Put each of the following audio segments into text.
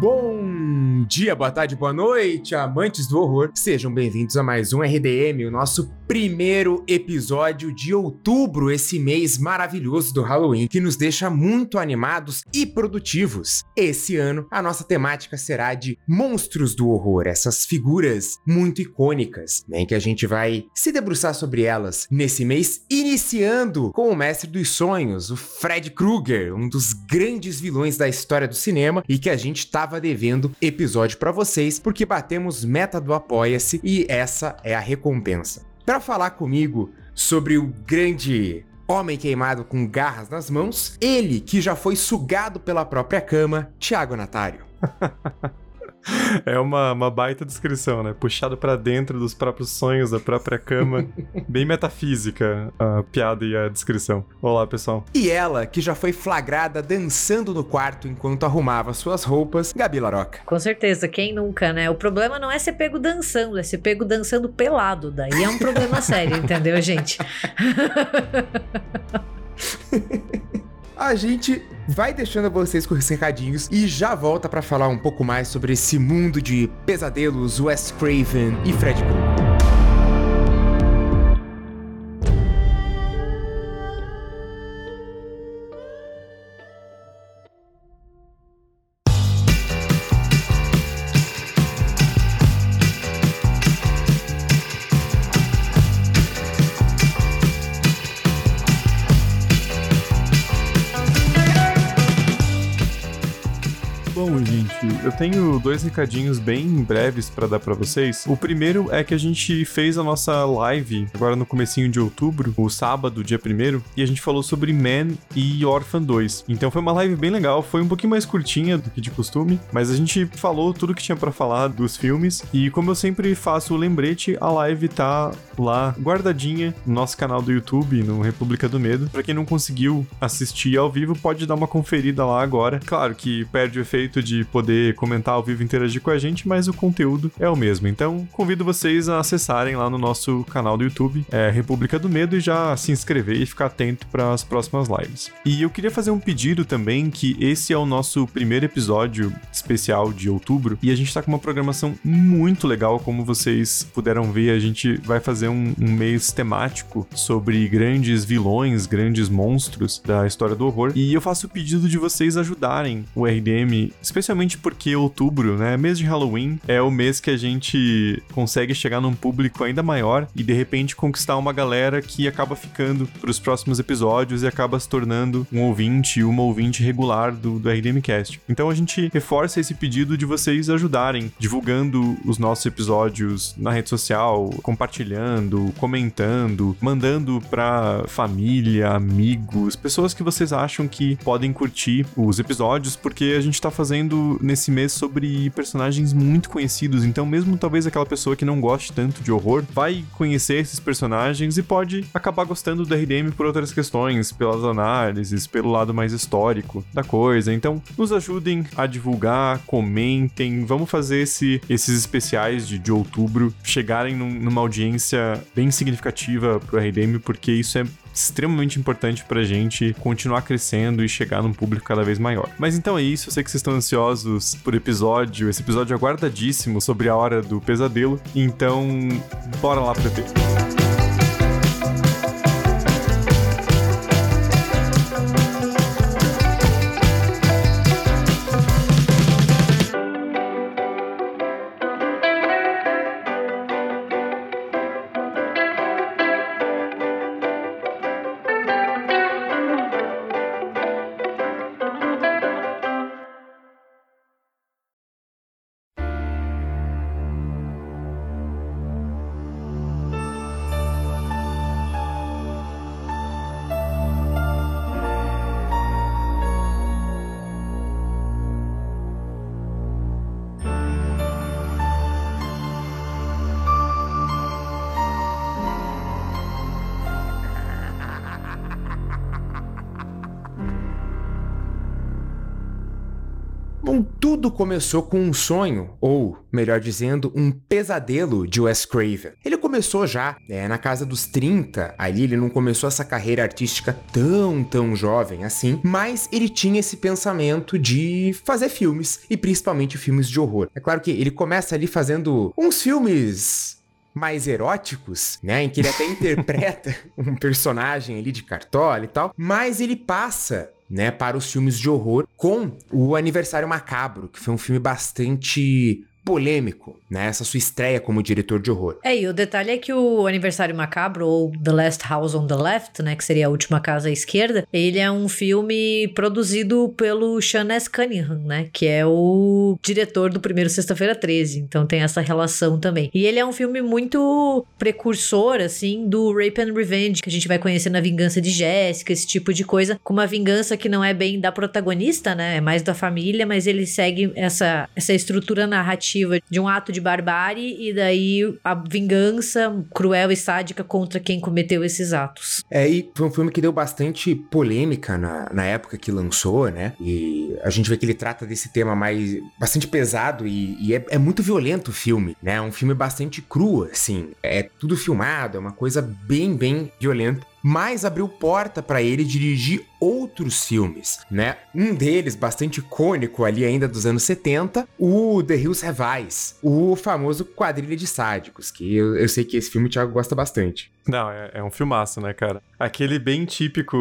Bom dia, boa tarde, boa noite, amantes do horror. Sejam bem-vindos a mais um RDM, o nosso primeiro episódio de outubro, esse mês maravilhoso do Halloween, que nos deixa muito animados e produtivos. Esse ano, a nossa temática será de monstros do horror, essas figuras muito icônicas, né, que a gente vai se debruçar sobre elas nesse mês, iniciando com o mestre dos sonhos, o Fred Krueger, um dos grandes vilões da história do cinema e que a gente estava devendo episódio para vocês porque batemos meta do Apoia-se e essa é a recompensa para falar comigo sobre o grande homem queimado com garras nas mãos, ele que já foi sugado pela própria cama, Tiago Natário. É uma, uma baita descrição, né? Puxado para dentro dos próprios sonhos da própria cama. Bem metafísica a piada e a descrição. Olá, pessoal. E ela, que já foi flagrada dançando no quarto enquanto arrumava suas roupas, Gabi Laroca. Com certeza, quem nunca, né? O problema não é ser pego dançando, é ser pego dançando pelado. Daí é um problema sério, entendeu, gente? A gente vai deixando vocês com os recadinhos e já volta para falar um pouco mais sobre esse mundo de pesadelos, Wes Craven e Fred Krueger. Tenho dois recadinhos bem breves para dar para vocês. O primeiro é que a gente fez a nossa live agora no comecinho de outubro, o sábado, dia 1 e a gente falou sobre Man e Orphan 2. Então foi uma live bem legal, foi um pouquinho mais curtinha do que de costume, mas a gente falou tudo que tinha para falar dos filmes e como eu sempre faço o lembrete, a live tá lá guardadinha no nosso canal do YouTube, no República do Medo. Para quem não conseguiu assistir ao vivo, pode dar uma conferida lá agora. Claro que perde o efeito de poder comentar ao vivo e interagir com a gente, mas o conteúdo é o mesmo. Então, convido vocês a acessarem lá no nosso canal do YouTube, é República do Medo, e já se inscrever e ficar atento para as próximas lives. E eu queria fazer um pedido também, que esse é o nosso primeiro episódio especial de outubro, e a gente está com uma programação muito legal, como vocês puderam ver, a gente vai fazer um, um mês temático sobre grandes vilões, grandes monstros da história do horror, e eu faço o pedido de vocês ajudarem o RDM, especialmente porque outubro né? Mês de Halloween é o mês que a gente consegue chegar num público ainda maior e de repente conquistar uma galera que acaba ficando para os próximos episódios e acaba se tornando um ouvinte, uma ouvinte regular do, do RDMcast. Então a gente reforça esse pedido de vocês ajudarem divulgando os nossos episódios na rede social, compartilhando, comentando, mandando para família, amigos, pessoas que vocês acham que podem curtir os episódios, porque a gente está fazendo nesse mês sobre personagens muito conhecidos, então mesmo talvez aquela pessoa que não goste tanto de horror vai conhecer esses personagens e pode acabar gostando do RDM por outras questões, pelas análises, pelo lado mais histórico da coisa. Então, nos ajudem a divulgar, comentem, vamos fazer esse, esses especiais de, de outubro chegarem num, numa audiência bem significativa pro RDM, porque isso é extremamente importante pra gente continuar crescendo e chegar num público cada vez maior. Mas então é isso, eu sei que vocês estão ansiosos por episódio, esse episódio é aguardadíssimo sobre a hora do pesadelo, então bora lá pra ver. Começou com um sonho, ou melhor dizendo, um pesadelo de Wes Craven. Ele começou já é, na casa dos 30, ali ele não começou essa carreira artística tão, tão jovem assim, mas ele tinha esse pensamento de fazer filmes, e principalmente filmes de horror. É claro que ele começa ali fazendo uns filmes mais eróticos, né? Em que ele até interpreta um personagem ali de cartola e tal, mas ele passa né, para os filmes de horror com o Aniversário Macabro, que foi um filme bastante polêmico, né? Essa sua estreia como diretor de horror. É, e o detalhe é que o Aniversário Macabro, ou The Last House on the Left, né? Que seria a última casa à esquerda, ele é um filme produzido pelo Sean S. Cunningham, né? Que é o diretor do primeiro Sexta-feira 13. Então tem essa relação também. E ele é um filme muito precursor, assim, do Rape and Revenge, que a gente vai conhecer na Vingança de Jéssica, esse tipo de coisa, com uma vingança que não é bem da protagonista, né? É mais da família, mas ele segue essa, essa estrutura narrativa narrativa de um ato de barbárie e daí a vingança cruel e sádica contra quem cometeu esses atos. É, e foi um filme que deu bastante polêmica na, na época que lançou, né? E a gente vê que ele trata desse tema mais bastante pesado e, e é, é, muito violento o filme, né? É um filme bastante cru, assim. É tudo filmado, é uma coisa bem, bem violenta mas abriu porta para ele dirigir outros filmes, né? Um deles, bastante icônico ali ainda dos anos 70, o The Hills Have Eyes, o famoso Quadrilha de Sádicos, que eu, eu sei que esse filme o Thiago gosta bastante. Não, é, é, um filmaço, né, cara? Aquele bem típico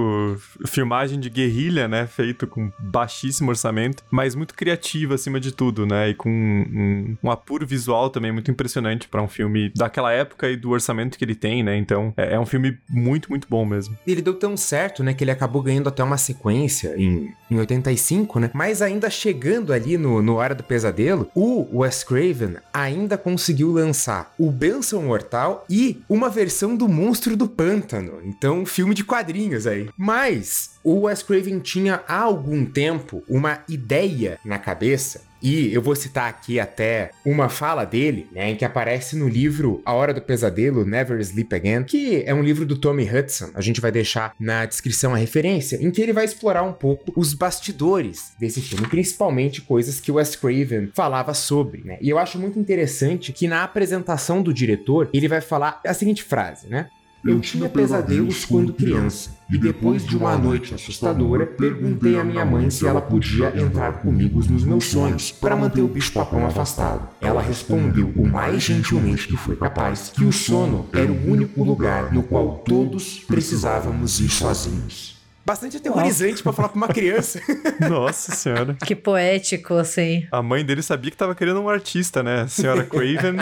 filmagem de guerrilha, né? Feito com baixíssimo orçamento, mas muito criativo acima de tudo, né? E com um, um apuro visual também muito impressionante para um filme daquela época e do orçamento que ele tem, né? Então é, é um filme muito, muito bom mesmo. Ele deu tão certo, né? Que ele acabou ganhando até uma sequência em, em 85, né? Mas ainda chegando ali no, no Hora do Pesadelo, o Wes Craven ainda conseguiu lançar o Benção Mortal e uma versão do Monstro do Pântano. Então, filme de quadrinhos aí. Mas o Wes Craven tinha há algum tempo uma ideia na cabeça e eu vou citar aqui até uma fala dele, né, em que aparece no livro A Hora do Pesadelo, Never Sleep Again, que é um livro do Tommy Hudson. A gente vai deixar na descrição a referência, em que ele vai explorar um pouco os bastidores desse filme, principalmente coisas que o Wes Craven falava sobre, né? E eu acho muito interessante que na apresentação do diretor, ele vai falar a seguinte frase, né? Eu tinha pesadelos quando criança, e depois de uma noite assustadora, perguntei à minha mãe se ela podia entrar comigo nos meus sonhos para manter o bicho-papão afastado. Ela respondeu o mais gentilmente que foi capaz que o sono era o único lugar no qual todos precisávamos ir sozinhos bastante aterrorizante para falar pra uma criança. Nossa senhora. Que poético, assim. A mãe dele sabia que tava querendo um artista, né? A senhora Craven.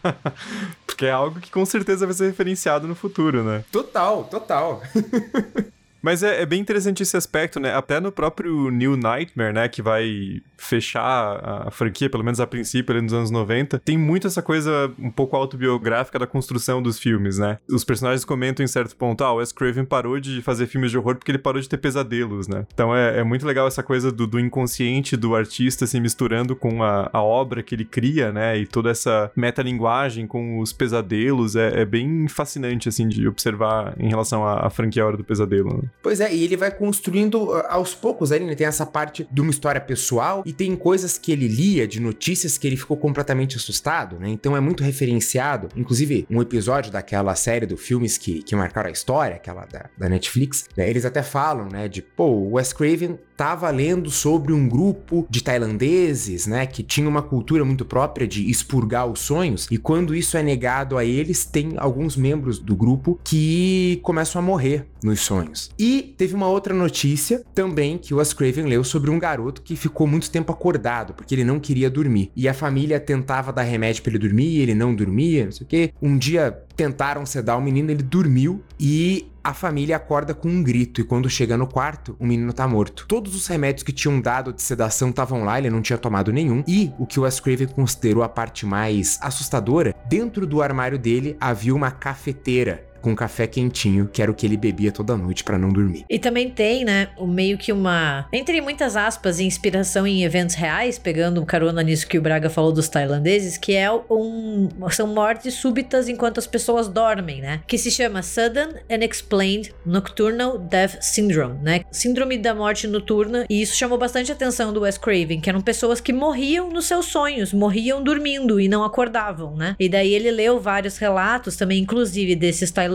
Porque é algo que com certeza vai ser referenciado no futuro, né? Total, total. Mas é, é, bem interessante esse aspecto, né? Até no próprio New Nightmare, né? Que vai fechar a franquia, pelo menos a princípio, ali nos anos 90, tem muito essa coisa um pouco autobiográfica da construção dos filmes, né? Os personagens comentam em certo ponto, ah, o Wes Craven parou de fazer filmes de horror porque ele parou de ter pesadelos, né? Então é, é muito legal essa coisa do, do, inconsciente do artista se misturando com a, a, obra que ele cria, né? E toda essa metalinguagem com os pesadelos é, é bem fascinante, assim, de observar em relação à, à franquia Hora do Pesadelo, né? Pois é, e ele vai construindo uh, aos poucos ali, né? Tem essa parte de uma história pessoal e tem coisas que ele lia de notícias que ele ficou completamente assustado, né? Então é muito referenciado. Inclusive, um episódio daquela série do filmes que, que marcaram a história, aquela da, da Netflix, né? eles até falam, né? De, pô, o Wes Craven estava lendo sobre um grupo de tailandeses, né, que tinha uma cultura muito própria de expurgar os sonhos, e quando isso é negado a eles, tem alguns membros do grupo que começam a morrer nos sonhos. E teve uma outra notícia também que o Wes Craven leu sobre um garoto que ficou muito tempo acordado, porque ele não queria dormir. E a família tentava dar remédio para ele dormir, ele não dormia, não sei o quê. Um dia tentaram sedar o menino, ele dormiu e a família acorda com um grito e quando chega no quarto, o menino tá morto. Todos os remédios que tinham dado de sedação estavam lá, ele não tinha tomado nenhum. E o que o Wes Craven considerou a parte mais assustadora, dentro do armário dele havia uma cafeteira com café quentinho, que era o que ele bebia toda noite para não dormir. E também tem, né, meio que uma, entre muitas aspas, inspiração em eventos reais, pegando carona nisso que o Braga falou dos tailandeses, que é um são mortes súbitas enquanto as pessoas dormem, né? Que se chama Sudden Unexplained Nocturnal Death Syndrome, né? Síndrome da morte noturna, e isso chamou bastante atenção do Wes Craven, que eram pessoas que morriam nos seus sonhos, morriam dormindo e não acordavam, né? E daí ele leu vários relatos também, inclusive desses tailandeses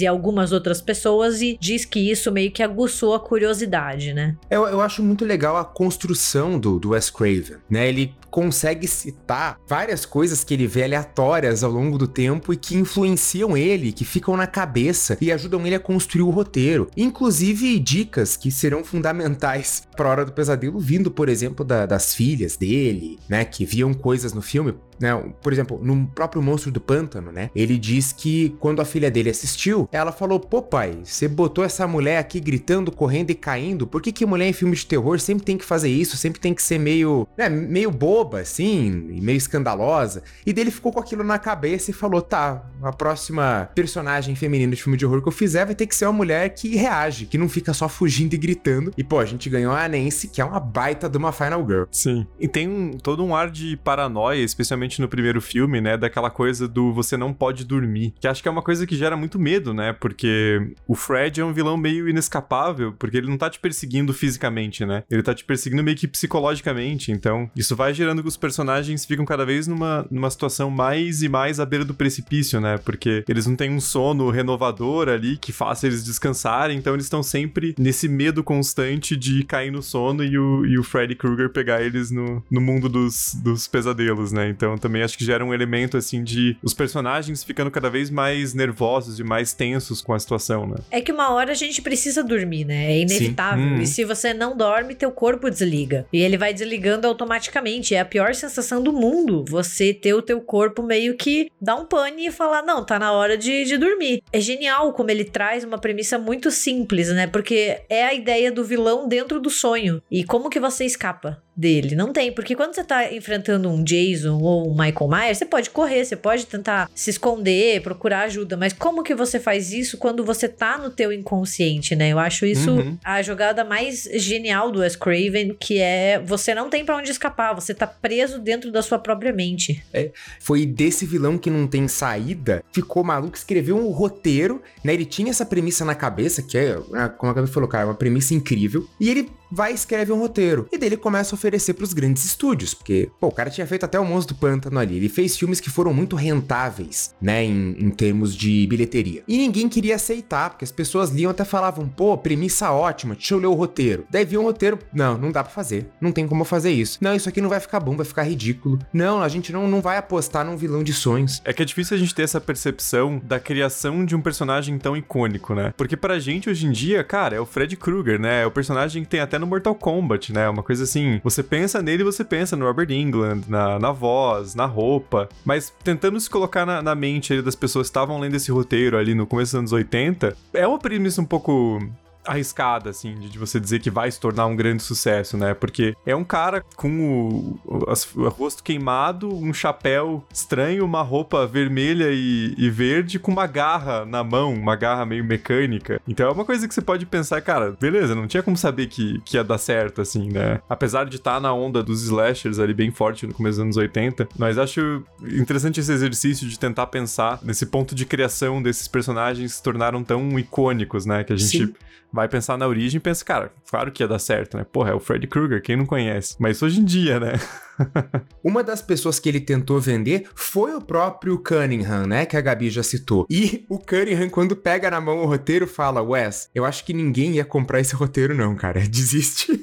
e algumas outras pessoas, e diz que isso meio que aguçou a curiosidade, né? Eu, eu acho muito legal a construção do, do Wes Craven, né? Ele consegue citar várias coisas que ele vê aleatórias ao longo do tempo e que influenciam ele, que ficam na cabeça e ajudam ele a construir o roteiro. Inclusive dicas que serão fundamentais para a hora do pesadelo, vindo, por exemplo, da, das filhas dele, né, que viam coisas no filme. Né? Por exemplo, no próprio Monstro do Pântano, né? Ele diz que quando a filha dele assistiu, ela falou: Pô, pai, você botou essa mulher aqui gritando, correndo e caindo. Por que, que mulher em filme de terror sempre tem que fazer isso? Sempre tem que ser meio, né, meio boba, assim, e meio escandalosa. E dele ficou com aquilo na cabeça e falou: Tá, a próxima personagem feminina de filme de horror que eu fizer vai ter que ser uma mulher que reage, que não fica só fugindo e gritando. E, pô, a gente ganhou a Nancy, que é uma baita de uma Final Girl. Sim. E tem um, todo um ar de paranoia, especialmente no primeiro filme, né? Daquela coisa do você não pode dormir. Que acho que é uma coisa que gera muito medo, né? Porque o Fred é um vilão meio inescapável, porque ele não tá te perseguindo fisicamente, né? Ele tá te perseguindo meio que psicologicamente. Então, isso vai gerando que os personagens ficam cada vez numa, numa situação mais e mais à beira do precipício, né? Porque eles não têm um sono renovador ali que faça eles descansarem, então eles estão sempre nesse medo constante de cair no sono e o, e o Freddy Krueger pegar eles no, no mundo dos, dos pesadelos, né? Então também acho que gera um elemento assim de os personagens ficando cada vez mais nervosos e mais tensos com a situação, né? É que uma hora a gente precisa dormir, né? É inevitável. Hum. E se você não dorme, teu corpo desliga. E ele vai desligando automaticamente. É a pior sensação do mundo você ter o teu corpo meio que dar um pane e falar: não, tá na hora de, de dormir. É genial como ele traz uma premissa muito simples, né? Porque é a ideia do vilão dentro do sonho. E como que você escapa? Dele. Não tem, porque quando você tá enfrentando um Jason ou um Michael Myers, você pode correr, você pode tentar se esconder, procurar ajuda, mas como que você faz isso quando você tá no teu inconsciente, né? Eu acho isso uhum. a jogada mais genial do Wes Craven, que é você não tem para onde escapar, você tá preso dentro da sua própria mente. É, foi desse vilão que não tem saída, ficou maluco, escreveu um roteiro, né? Ele tinha essa premissa na cabeça, que é, né, como a Gabi falou, cara, é uma premissa incrível, e ele vai e escreve um roteiro. E dele começa a oferecer para os grandes estúdios, porque, pô, o cara tinha feito até o Monstro do Pântano ali. Ele fez filmes que foram muito rentáveis, né, em, em termos de bilheteria. E ninguém queria aceitar, porque as pessoas liam até falavam, pô, premissa ótima, deixa eu ler o roteiro. Daí viu um roteiro, não, não dá para fazer. Não tem como fazer isso. Não, isso aqui não vai ficar bom, vai ficar ridículo. Não, a gente não, não vai apostar num vilão de sonhos. É que é difícil a gente ter essa percepção da criação de um personagem tão icônico, né? Porque pra gente hoje em dia, cara, é o Fred Krueger, né? É o personagem que tem até no Mortal Kombat, né? Uma coisa assim, você pensa nele, você pensa no Robert England, na, na voz, na roupa, mas tentando se colocar na, na mente das pessoas que estavam lendo esse roteiro ali no começo dos anos 80, é uma premissa um pouco arriscada, assim, de você dizer que vai se tornar um grande sucesso, né? Porque é um cara com o, o, o rosto queimado, um chapéu estranho, uma roupa vermelha e, e, verde com uma garra na mão, uma garra meio mecânica. Então é uma coisa que você pode pensar, cara, beleza, não tinha como saber que, que ia dar certo, assim, né? Apesar de estar tá na onda dos slashers ali bem forte no começo dos anos 80, mas acho interessante esse exercício de tentar pensar nesse ponto de criação desses personagens que se tornaram tão icônicos, né? Que a gente Sim vai pensar na origem e pensa, cara, claro que ia dar certo, né? Porra, é o Freddy Krueger, quem não conhece? Mas hoje em dia, né? Uma das pessoas que ele tentou vender foi o próprio Cunningham, né? Que a Gabi já citou. E o Cunningham, quando pega na mão o roteiro, fala: Wes, eu acho que ninguém ia comprar esse roteiro, não, cara. Desiste.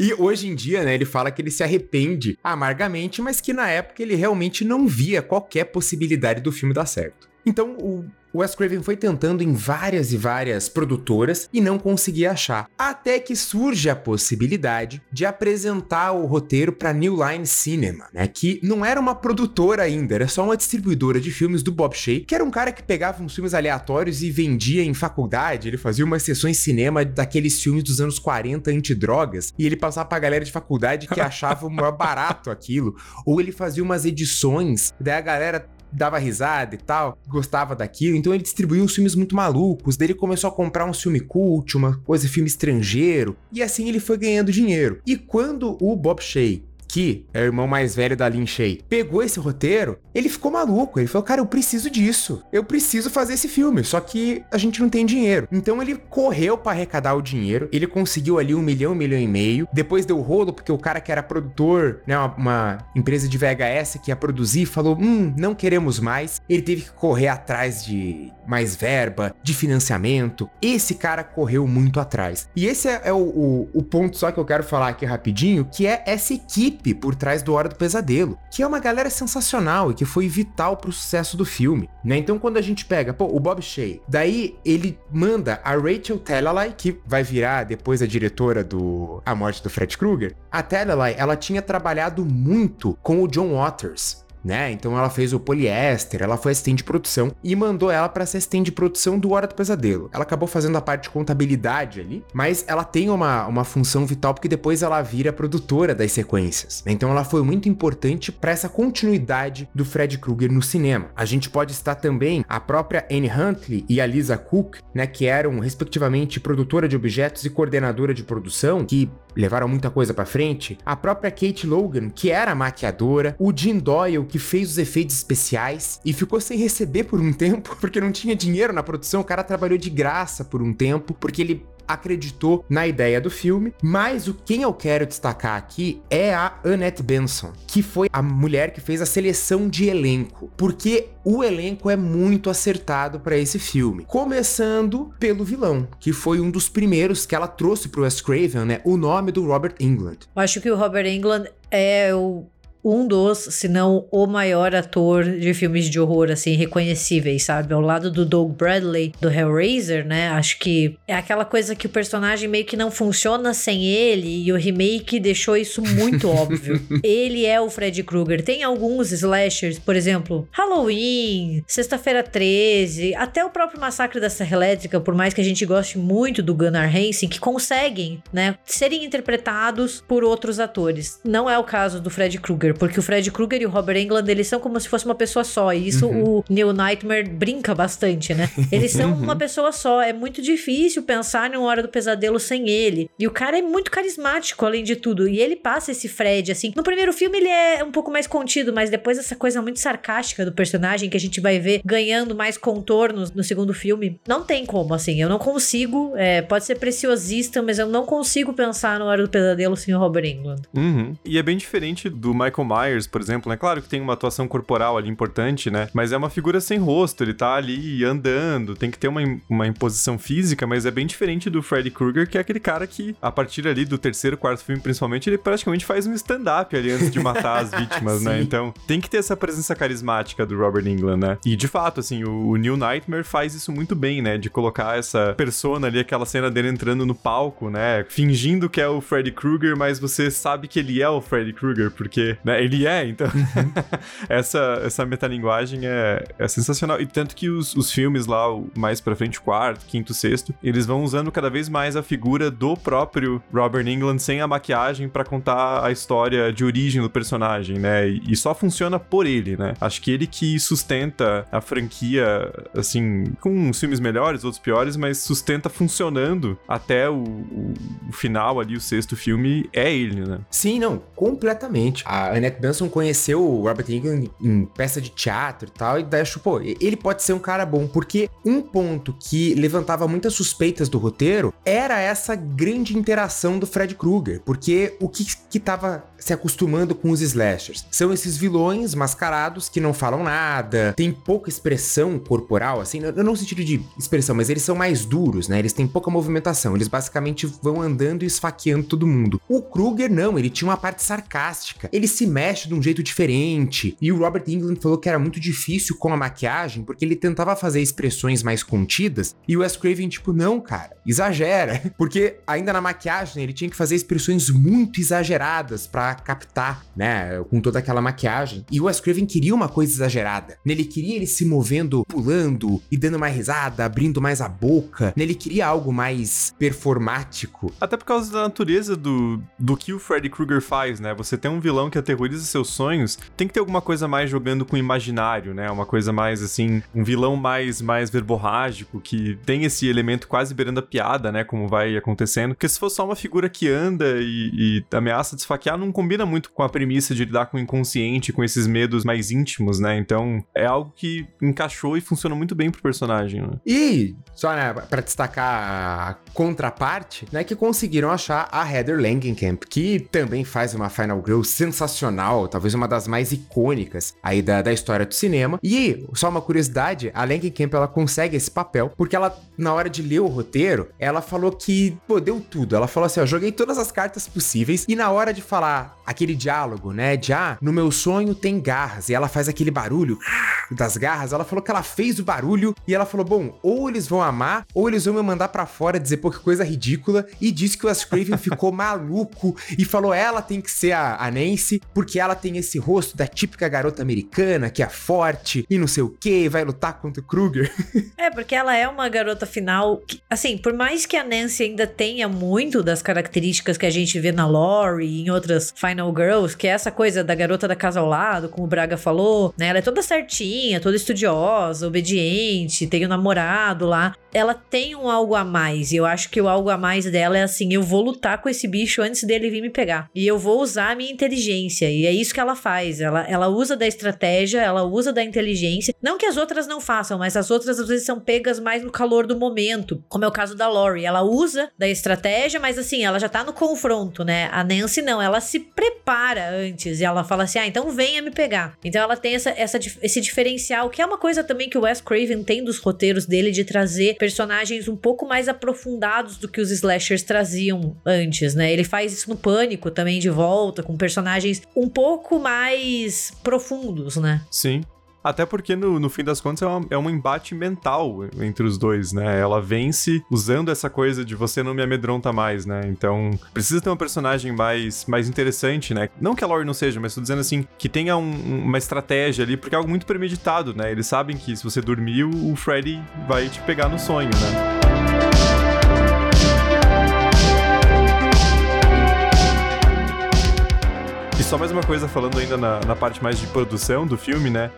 e hoje em dia, né, ele fala que ele se arrepende amargamente, mas que na época ele realmente não via qualquer possibilidade do filme dar certo. Então, o o Wes Craven foi tentando em várias e várias produtoras e não conseguia achar. Até que surge a possibilidade de apresentar o roteiro para New Line Cinema, né? Que não era uma produtora ainda, era só uma distribuidora de filmes do Bob Shea, que era um cara que pegava uns filmes aleatórios e vendia em faculdade. Ele fazia umas sessões de cinema daqueles filmes dos anos 40 antidrogas e ele passava pra galera de faculdade que achava maior barato aquilo. Ou ele fazia umas edições, daí a galera dava risada e tal, gostava daquilo, então ele distribuiu uns filmes muito malucos, daí ele começou a comprar um filme cult, uma coisa, filme estrangeiro, e assim ele foi ganhando dinheiro. E quando o Bob Shea que é o irmão mais velho da Lin Shay, pegou esse roteiro, ele ficou maluco. Ele falou, cara, eu preciso disso. Eu preciso fazer esse filme. Só que a gente não tem dinheiro. Então ele correu para arrecadar o dinheiro. Ele conseguiu ali um milhão, um milhão e meio. Depois deu rolo, porque o cara que era produtor, né, uma, uma empresa de VHS que ia produzir, falou, hum, não queremos mais. Ele teve que correr atrás de mais verba, de financiamento. Esse cara correu muito atrás. E esse é, é o, o, o ponto só que eu quero falar aqui rapidinho, que é essa equipe equipe por trás do Hora do Pesadelo, que é uma galera sensacional e que foi vital pro sucesso do filme, né? Então quando a gente pega, pô, o Bob Shea, daí ele manda a Rachel Talalay, que vai virar depois a diretora do A Morte do Fred Krueger. A Talalay, ela tinha trabalhado muito com o John Waters, né? Então ela fez o poliéster, ela foi assistente de produção e mandou ela para ser assistente de produção do Hora do Pesadelo. Ela acabou fazendo a parte de contabilidade ali, mas ela tem uma, uma função vital porque depois ela vira produtora das sequências. Né? Então ela foi muito importante para essa continuidade do Fred Krueger no cinema. A gente pode estar também a própria Anne Huntley e a Lisa Cook, né, que eram respectivamente produtora de objetos e coordenadora de produção, que levaram muita coisa para frente. A própria Kate Logan, que era maquiadora, o Jim Doyle, que fez os efeitos especiais e ficou sem receber por um tempo, porque não tinha dinheiro na produção. O cara trabalhou de graça por um tempo, porque ele acreditou na ideia do filme, mas o quem eu quero destacar aqui é a Annette Benson, que foi a mulher que fez a seleção de elenco, porque o elenco é muito acertado para esse filme. Começando pelo vilão, que foi um dos primeiros que ela trouxe pro Wes Craven, né? O nome do Robert England. Eu acho que o Robert England é o um dos, se não o maior ator de filmes de horror, assim, reconhecíveis, sabe? Ao lado do Doug Bradley, do Hellraiser, né? Acho que é aquela coisa que o personagem meio que não funciona sem ele, e o remake deixou isso muito óbvio. Ele é o Fred Krueger. Tem alguns slashers, por exemplo, Halloween, Sexta-feira 13, até o próprio Massacre da Serra Elétrica, por mais que a gente goste muito do Gunnar Hansen, que conseguem, né, serem interpretados por outros atores. Não é o caso do Fred Krueger porque o Fred Krueger e o Robert Englund, eles são como se fosse uma pessoa só, e isso uhum. o Neil Nightmare brinca bastante, né? Eles são uma pessoa só, é muito difícil pensar em uma hora do pesadelo sem ele. E o cara é muito carismático, além de tudo, e ele passa esse Fred, assim. No primeiro filme ele é um pouco mais contido, mas depois essa coisa muito sarcástica do personagem que a gente vai ver ganhando mais contornos no segundo filme, não tem como, assim, eu não consigo, é, pode ser preciosista, mas eu não consigo pensar no Hora do Pesadelo sem o Robert Englund. Uhum. E é bem diferente do Michael Michael Myers, por exemplo, né? Claro que tem uma atuação corporal ali importante, né? Mas é uma figura sem rosto, ele tá ali andando, tem que ter uma, uma imposição física, mas é bem diferente do Freddy Krueger, que é aquele cara que, a partir ali do terceiro, quarto filme, principalmente, ele praticamente faz um stand-up ali antes de matar as vítimas, né? Então, tem que ter essa presença carismática do Robert England, né? E, de fato, assim, o, o New Nightmare faz isso muito bem, né? De colocar essa persona ali, aquela cena dele entrando no palco, né? Fingindo que é o Freddy Krueger, mas você sabe que ele é o Freddy Krueger, porque né, né? Ele é, então. Essa, essa metalinguagem é, é sensacional. E tanto que os, os filmes lá, mais pra frente, quarto, quinto, sexto, eles vão usando cada vez mais a figura do próprio Robert England sem a maquiagem para contar a história de origem do personagem, né? E, e, só funciona por ele, né? Acho que ele que sustenta a franquia, assim, com uns filmes melhores, outros piores, mas sustenta funcionando até o, o, o final ali, o sexto filme, é ele, né? Sim, não, completamente. A Annette Benson conheceu o Robert Englund em peça de teatro e tal, e daí achou, pô, ele pode ser um cara bom, porque um ponto que levantava muitas suspeitas do roteiro era essa grande interação do Fred Krueger, porque o que que tava se acostumando com os slashers. São esses vilões mascarados que não falam nada, tem pouca expressão corporal, assim, não no sentido de expressão, mas eles são mais duros, né? Eles têm pouca movimentação, eles basicamente vão andando e esfaqueando todo mundo. O Kruger não, ele tinha uma parte sarcástica, ele se mexe de um jeito diferente. E o Robert England falou que era muito difícil com a maquiagem, porque ele tentava fazer expressões mais contidas, e o Wes Craven, tipo, não, cara exagera. Porque ainda na maquiagem ele tinha que fazer expressões muito exageradas para captar, né, com toda aquela maquiagem. E o Wes Craven queria uma coisa exagerada. Ele queria ele se movendo, pulando e dando mais risada, abrindo mais a boca. Ele queria algo mais performático. Até por causa da natureza do, do que o Freddy Krueger faz, né? Você tem um vilão que aterroriza seus sonhos, tem que ter alguma coisa mais jogando com o imaginário, né? Uma coisa mais assim, um vilão mais mais verborrágico que tem esse elemento quase beirando a piada, né? Como vai acontecendo. Porque se for só uma figura que anda e, e ameaça desfaquear, não combina muito com a premissa de lidar com o inconsciente, com esses medos mais íntimos, né? Então é algo que encaixou e funcionou muito bem pro personagem, né? E, só né, pra destacar a contraparte, né? Que conseguiram achar a Heather Langenkamp, que também faz uma Final Girl sensacional, talvez uma das mais icônicas aí da, da história do cinema. E, só uma curiosidade, a Langenkamp ela consegue esse papel porque ela, na hora de ler o roteiro, ela falou que, pô, deu tudo. Ela falou assim: ó, joguei todas as cartas possíveis e na hora de falar aquele diálogo, né, de ah, no meu sonho tem garras e ela faz aquele barulho das garras, ela falou que ela fez o barulho e ela falou: bom, ou eles vão amar ou eles vão me mandar para fora dizer, pô, que coisa ridícula. E disse que o Wes Craven ficou maluco e falou: ela tem que ser a, a Nancy porque ela tem esse rosto da típica garota americana que é forte e não sei o que, vai lutar contra o Kruger. É, porque ela é uma garota final. Que, assim, por mais que a Nancy ainda tenha muito das características que a gente vê na Lori e em outras Final Girls, que é essa coisa da garota da casa ao lado, como o Braga falou, né? Ela é toda certinha, toda estudiosa, obediente, tem um namorado lá. Ela tem um algo a mais, e eu acho que o algo a mais dela é assim: eu vou lutar com esse bicho antes dele vir me pegar. E eu vou usar a minha inteligência. E é isso que ela faz. Ela, ela usa da estratégia, ela usa da inteligência. Não que as outras não façam, mas as outras às vezes são pegas mais no calor do momento. Como é o caso da Lori. Ela usa da estratégia, mas assim, ela já tá no confronto, né? A Nancy não, ela se prepara antes e ela fala assim: ah, então venha me pegar. Então ela tem essa, essa, esse diferencial, que é uma coisa também que o Wes Craven tem dos roteiros dele de trazer personagens um pouco mais aprofundados do que os slashers traziam antes, né? Ele faz isso no Pânico também de volta, com personagens um pouco mais profundos, né? Sim. Até porque, no, no fim das contas, é, uma, é um embate mental entre os dois, né? Ela vence usando essa coisa de você não me amedronta mais, né? Então, precisa ter uma personagem mais, mais interessante, né? Não que a Lori não seja, mas tô dizendo assim, que tenha um, uma estratégia ali, porque é algo muito premeditado, né? Eles sabem que se você dormir, o Freddy vai te pegar no sonho, né? E só mais uma coisa falando ainda na, na parte mais de produção do filme, né?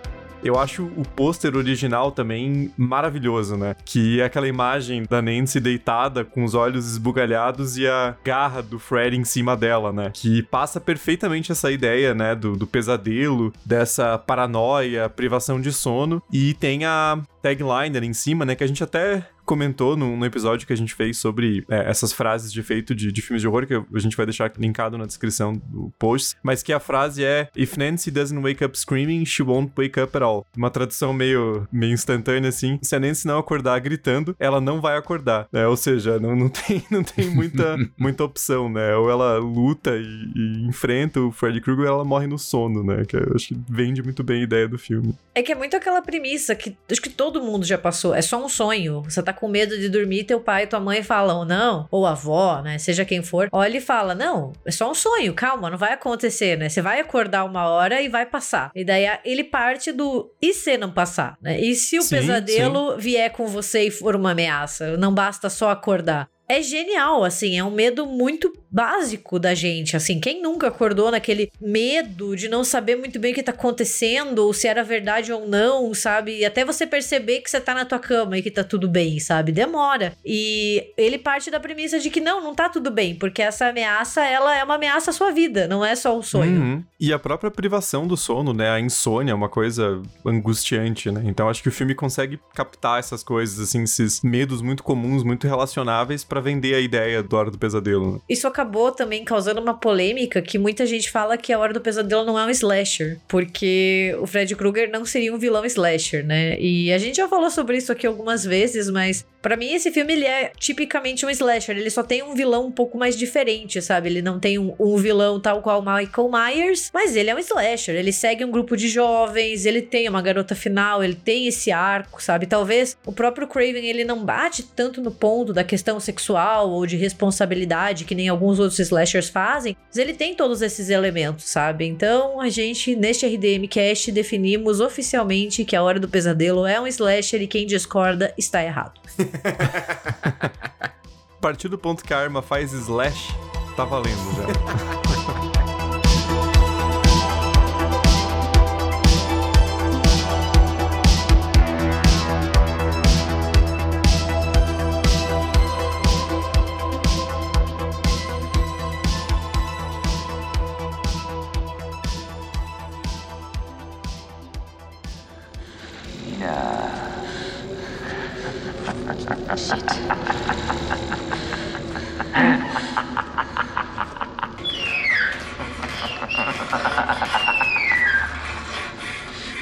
Eu acho o pôster original também maravilhoso, né? Que é aquela imagem da Nancy deitada com os olhos esbugalhados e a garra do Fred em cima dela, né? Que passa perfeitamente essa ideia, né? Do, do pesadelo, dessa paranoia, privação de sono. E tem a tagline ali em cima, né? Que a gente até comentou no, no, episódio que a gente fez sobre é, essas frases de efeito de, de, filmes de horror, que a gente vai deixar linkado na descrição do post, mas que a frase é If Nancy doesn't wake up screaming, she won't wake up at all. Uma tradução meio, meio instantânea, assim. Se a Nancy não acordar gritando, ela não vai acordar, né? Ou seja, não, não tem, não tem muita, muita opção, né? Ou ela luta e, e enfrenta o Freddy Krueger, ou ela morre no sono, né? Que eu acho que vende muito bem a ideia do filme. É que é muito aquela premissa que acho que todo mundo já passou. É só um sonho. Você tá com medo de dormir, teu pai e tua mãe falam, não, ou avó, né, seja quem for, olha e fala, não, é só um sonho, calma, não vai acontecer, né, você vai acordar uma hora e vai passar. E daí ele parte do, e se não passar, né, e se o sim, pesadelo sim. vier com você e for uma ameaça, não basta só acordar. É genial, assim, é um medo muito básico da gente, assim, quem nunca acordou naquele medo de não saber muito bem o que tá acontecendo, ou se era verdade ou não, sabe? E até você perceber que você tá na tua cama e que tá tudo bem, sabe? Demora. E ele parte da premissa de que não, não tá tudo bem, porque essa ameaça, ela é uma ameaça à sua vida, não é só um sonho. Uhum. E a própria privação do sono, né? A insônia é uma coisa angustiante, né? Então acho que o filme consegue captar essas coisas, assim, esses medos muito comuns, muito relacionáveis para vender a ideia do Hora do Pesadelo. Né? Isso acabou também causando uma polêmica que muita gente fala que a Hora do Pesadelo não é um slasher, porque o Fred Krueger não seria um vilão slasher, né? E a gente já falou sobre isso aqui algumas vezes, mas para mim esse filme ele é tipicamente um slasher, ele só tem um vilão um pouco mais diferente, sabe? Ele não tem um, um vilão tal qual Michael Myers, mas ele é um slasher, ele segue um grupo de jovens, ele tem uma garota final, ele tem esse arco, sabe? Talvez o próprio Craven ele não bate tanto no ponto da questão sexual ou de responsabilidade que nem alguns outros slashers fazem, mas ele tem todos esses elementos, sabe? Então a gente neste RDM Cast definimos oficialmente que a Hora do Pesadelo é um slasher e quem discorda está errado. a partir do ponto que a arma faz slash, tá valendo já.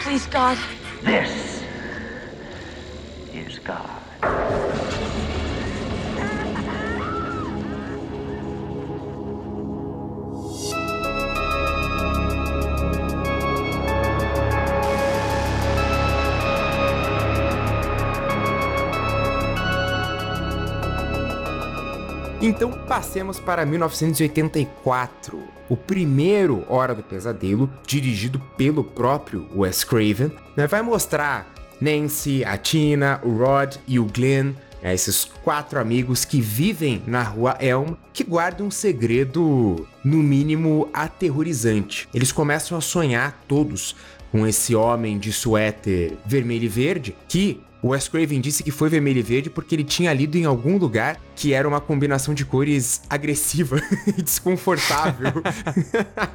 Please, God. This is God. Então passemos para 1984, o primeiro Hora do Pesadelo, dirigido pelo próprio Wes Craven, né, vai mostrar Nancy, a Tina, o Rod e o Glenn, né, esses quatro amigos que vivem na rua Elm, que guardam um segredo, no mínimo, aterrorizante. Eles começam a sonhar todos com esse homem de suéter vermelho e verde que o Wes Craven disse que foi vermelho e verde porque ele tinha lido em algum lugar que era uma combinação de cores agressiva e desconfortável.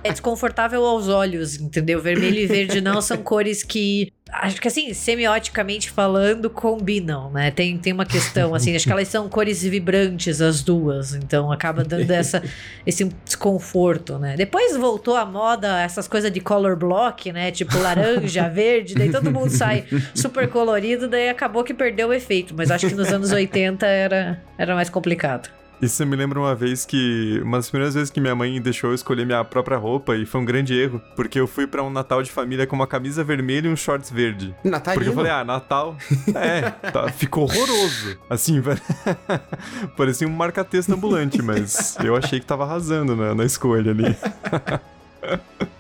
é desconfortável aos olhos, entendeu? Vermelho e verde não são cores que acho que assim, semioticamente falando, combinam, né? Tem, tem uma questão, assim, acho que elas são cores vibrantes, as duas, então acaba dando essa, esse desconforto, né? Depois voltou à moda essas coisas de color block, né? Tipo laranja, verde, daí todo mundo sai super colorido, daí acabou que perdeu o efeito, mas acho que nos anos 80 era, era mais complicado. Isso me lembra uma vez que. Uma das primeiras vezes que minha mãe deixou eu escolher minha própria roupa e foi um grande erro. Porque eu fui para um Natal de família com uma camisa vermelha e um shorts verde. Natal Porque eu falei, ah, Natal. é, tá, ficou horroroso. Assim, parecia um marca-texto ambulante, mas eu achei que tava arrasando na, na escolha ali.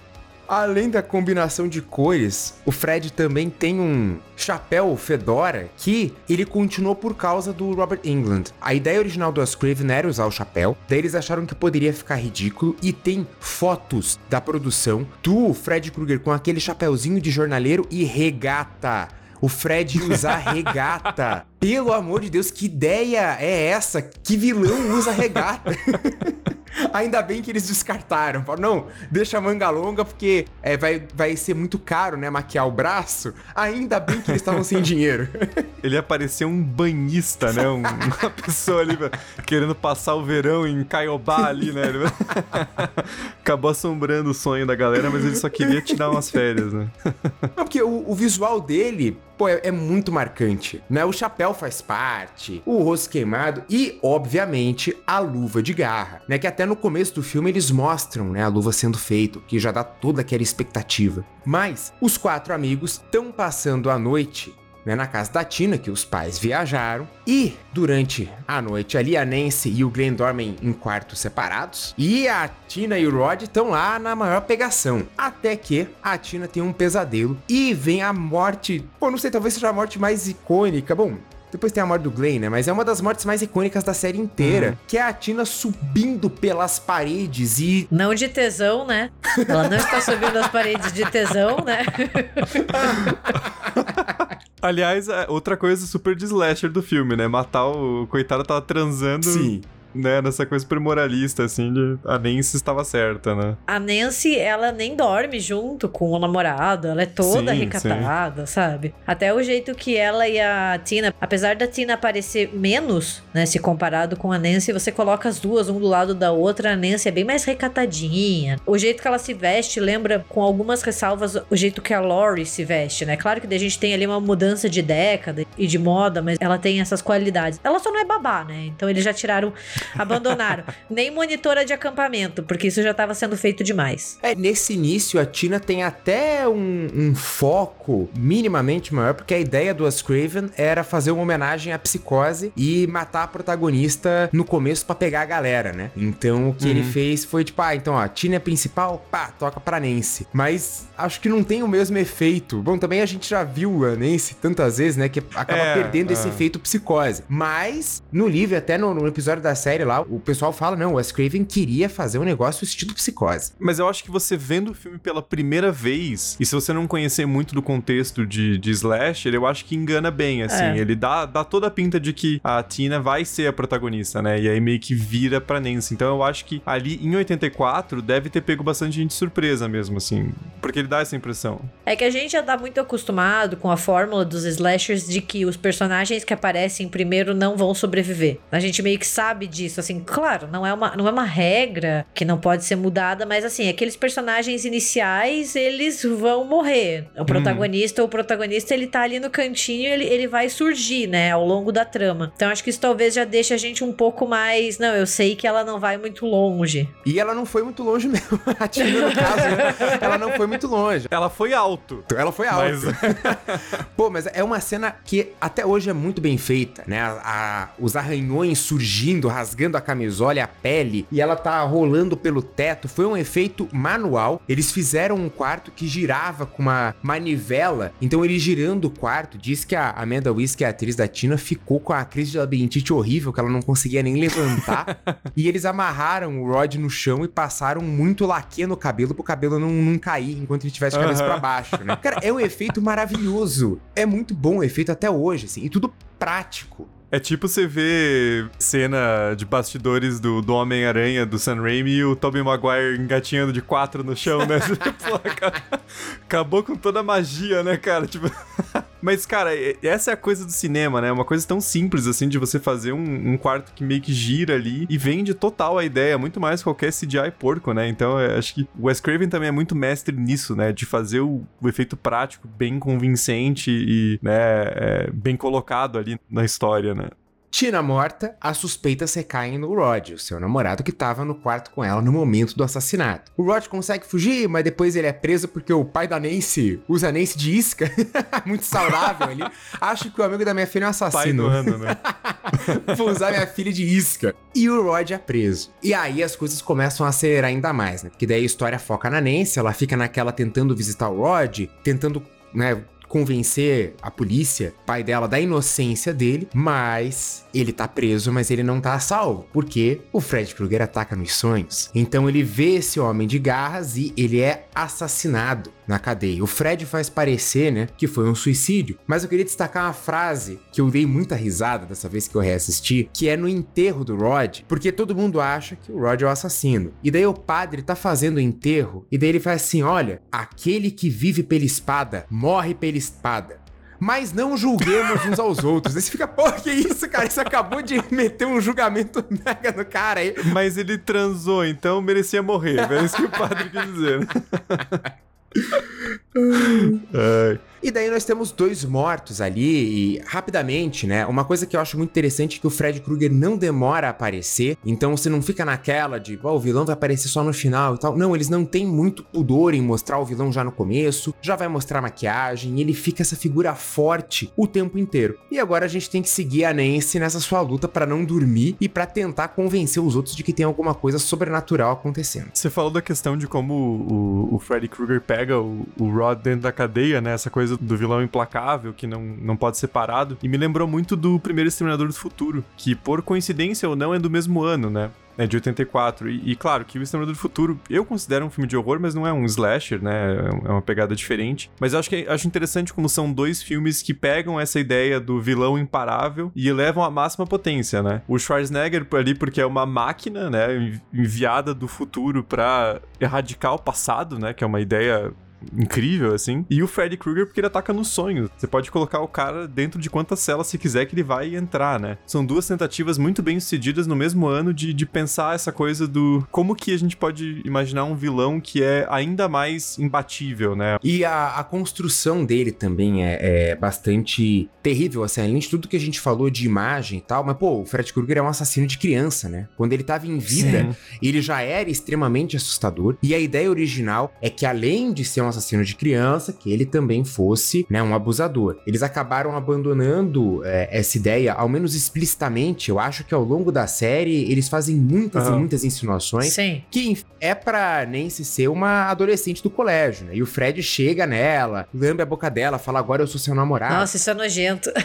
Além da combinação de cores, o Fred também tem um chapéu fedora que ele continuou por causa do Robert England. A ideia original do Wes Craven era usar o chapéu, daí eles acharam que poderia ficar ridículo e tem fotos da produção do Fred Krueger com aquele chapéuzinho de jornaleiro e regata. O Fred usar regata. Pelo amor de Deus, que ideia é essa? Que vilão usa regata? Ainda bem que eles descartaram. Falaram, não, deixa a manga longa porque é, vai, vai ser muito caro, né? Maquiar o braço. Ainda bem que eles estavam sem dinheiro. Ele apareceu um banhista, né? Um, uma pessoa ali querendo passar o verão em Caiobá ali, né? Acabou assombrando o sonho da galera, mas ele só queria tirar umas férias, né? Não, porque o, o visual dele pô, é, é, muito marcante, né? O chapéu faz parte, o rosto queimado e, obviamente, a luva de garra, né? Que até no começo do filme eles mostram, né, a luva sendo feito, que já dá toda aquela expectativa. Mas os quatro amigos estão passando a noite né, na casa da Tina, que os pais viajaram. E durante a noite ali, a Nancy e o Glenn dormem em quartos separados. E a Tina e o Rod estão lá na maior pegação. Até que a Tina tem um pesadelo e vem a morte. Pô, não sei, talvez seja a morte mais icônica. Bom, depois tem a morte do Glenn, né? Mas é uma das mortes mais icônicas da série inteira. Uhum. Que é a Tina subindo pelas paredes e. Não de tesão, né? Ela não está subindo as paredes de tesão, né? Aliás, é outra coisa super de slasher do filme, né? Matar o, coitado tava transando. Sim né, nessa coisa super moralista, assim, de a Nancy estava certa, né? A Nancy, ela nem dorme junto com o namorado, ela é toda Sim, recatada, sabe? Até o jeito que ela e a Tina, apesar da Tina aparecer menos, né, se comparado com a Nancy, você coloca as duas um do lado da outra, a Nancy é bem mais recatadinha. O jeito que ela se veste lembra, com algumas ressalvas, o jeito que a Lori se veste, né? Claro que a gente tem ali uma mudança de década e de moda, mas ela tem essas qualidades. Ela só não é babá, né? Então eles já tiraram, abandonaram. Nem monitora de acampamento, porque isso já estava sendo feito demais. É, nesse início a Tina tem até um, um foco minimamente maior, porque a ideia do Wes Craven era fazer uma homenagem à psicose e matar a protagonista no começo pra pegar a galera, né? Então o que ele fez foi tipo, ah, então ó, a Tina é principal, pá, toca pra Nancy. Mas acho que não tem o mesmo efeito. Bom, também a gente já viu a Nancy tantas vezes, né, que acaba É, perdendo é. esse efeito psicose. Mas no livro, até no, no episódio da série lá, o pessoal fala, não, o Wes Craven queria fazer um negócio estilo psicose. Mas eu acho que você vendo o filme pela primeira vez, e se você não conhecer muito do contexto de, de Slasher, eu acho que engana bem, assim. É. Ele dá, dá toda a pinta de que a Tina vai ser a protagonista, né? E aí meio que vira pra Nancy. Então eu acho que ali em 84 deve ter pego bastante gente de surpresa mesmo, assim. Porque ele dá essa impressão. É que a gente já tá muito acostumado com a fórmula dos slashers de que os personagens que aparecem primeiro não vão sobreviver. A gente meio que sabe disso, assim, claro, não é uma, não é uma regra que não pode ser mudada, mas assim, aqueles personagens iniciais, eles vão morrer. O protagonista ou o protagonista, ele tá ali no cantinho, ele, ele vai surgir, né, ao longo da trama. Então acho que isso talvez já deixe a gente um pouco mais, não, eu sei que ela não vai muito longe. E ela não foi muito longe mesmo. A Tina, no caso, né? Ela não foi muito longe. Ela foi alto. Ela foi alta. Mas- Pô, mas é uma cena que até hoje é muito bem feita, né? A- a- os arranhões surgindo, rasgando a camisola e a pele, e ela tá rolando pelo teto. Foi um efeito manual. Eles fizeram um quarto que girava com uma manivela. Então, ele girando o quarto, diz que a Amanda Weiss, que é a atriz da Tina, ficou com a crise de labirintite horrível, que ela não conseguia nem levantar. e eles amarraram o Rod no chão e passaram muito laque no cabelo pro cabelo não, não cair enquanto ele tivesse a cabeça Aham. pra baixo, né? Cara, é um efeito maravilhoso. É muito bom o efeito até hoje, assim. E tudo prático. É tipo você ver cena de bastidores do, do Homem-Aranha, do Sam Raimi, e o Tobey Maguire engatinhando de quatro no chão, né? Pô, cara, acabou com toda a magia, né, cara? Tipo... Mas, cara, essa é a coisa do cinema, né? Uma coisa tão simples, assim, de você fazer um, um quarto que meio que gira ali e vende total a ideia, muito mais qualquer CGI porco, né? Então, é, acho que o Wes Craven também é muito mestre nisso, né? De fazer o, o efeito prático bem convincente e, né, é, bem colocado ali na história, né? Tina morta, as suspeitas recaem no Rod, o seu namorado que tava no quarto com ela no momento do assassinato. O Rod consegue fugir, mas depois ele é preso porque o pai da Nancy usa a Nancy de isca. muito saudável ali. Acho que o amigo da minha filha é um Pai assassino. do ano, né? Vou usar minha filha de isca. E o Rod é preso. E aí as coisas começam a acelerar ainda mais, né? Porque daí a história foca na Nancy, ela fica naquela tentando visitar o Rod, tentando, né? Convencer a polícia, pai dela, da inocência dele, mas ele tá preso, mas ele não tá salvo, porque o Fred Krueger ataca nos sonhos. Então ele vê esse homem de garras e ele é assassinado na cadeia. O Fred faz parecer, né, que foi um suicídio, mas eu queria destacar uma frase que eu dei muita risada dessa vez que eu reassisti, que é no enterro do Rod, porque todo mundo acha que o Rod é o assassino. E daí o padre tá fazendo o enterro e daí ele faz assim, olha, aquele que vive pela espada morre pela espada. Mas não julguemos uns aos outros. Aí você fica, pô, que isso, cara? Isso acabou de meter um julgamento mega no cara aí. Mas ele transou, então merecia morrer. É isso que o padre quis dizer. Ai. E daí nós temos dois mortos ali e rapidamente, né? Uma coisa que eu acho muito interessante é que o Fred Krueger não demora a aparecer, então você não fica naquela de, ó, o vilão vai aparecer só no final e tal. Não, eles não têm muito pudor em mostrar o vilão já no começo, já vai mostrar maquiagem, e ele fica essa figura forte o tempo inteiro. E agora a gente tem que seguir a Nancy nessa sua luta pra não dormir e pra tentar convencer os outros de que tem alguma coisa sobrenatural acontecendo. Você falou da questão de como o, o Freddy Krueger pega o, o Rod dentro da cadeia, né? Essa coisa do vilão implacável que não, não pode ser parado. E me lembrou muito do primeiro Exterminador do Futuro, que por coincidência ou não é do mesmo ano, né? É de 84. E, e, claro que O Exterminador do Futuro eu considero um filme de horror, mas não é um slasher, né? É uma pegada diferente. Mas acho que acho interessante como são dois filmes que pegam essa ideia do vilão imparável e levam à máxima potência, né? O Schwarzenegger ali porque é uma máquina, né, enviada do futuro para erradicar o passado, né, que é uma ideia incrível, assim. E o Freddy Krueger porque ele ataca no sonho. Você pode colocar o cara dentro de quantas celas você quiser que ele vai entrar, né? São duas tentativas muito bem sucedidas no mesmo ano de, de pensar essa coisa do como que a gente pode imaginar um vilão que é ainda mais imbatível, né? E a, a construção dele também é, é, bastante terrível, assim, além de tudo que a gente falou de imagem e tal, mas pô, o Freddy Krueger é um assassino de criança, né? Quando ele tava em vida, Sim. ele já era extremamente assustador. E a ideia original é que além de ser um assassino de criança, que ele também fosse, né, um abusador. Eles acabaram abandonando é, essa ideia, ao menos explicitamente. Eu acho que ao longo da série eles fazem muitas uhum. e muitas insinuações Sim. que é pra Nancy ser uma adolescente do colégio, né? E o Fred chega nela, lambe a boca dela, fala agora eu sou seu namorado. Nossa, isso é nojento.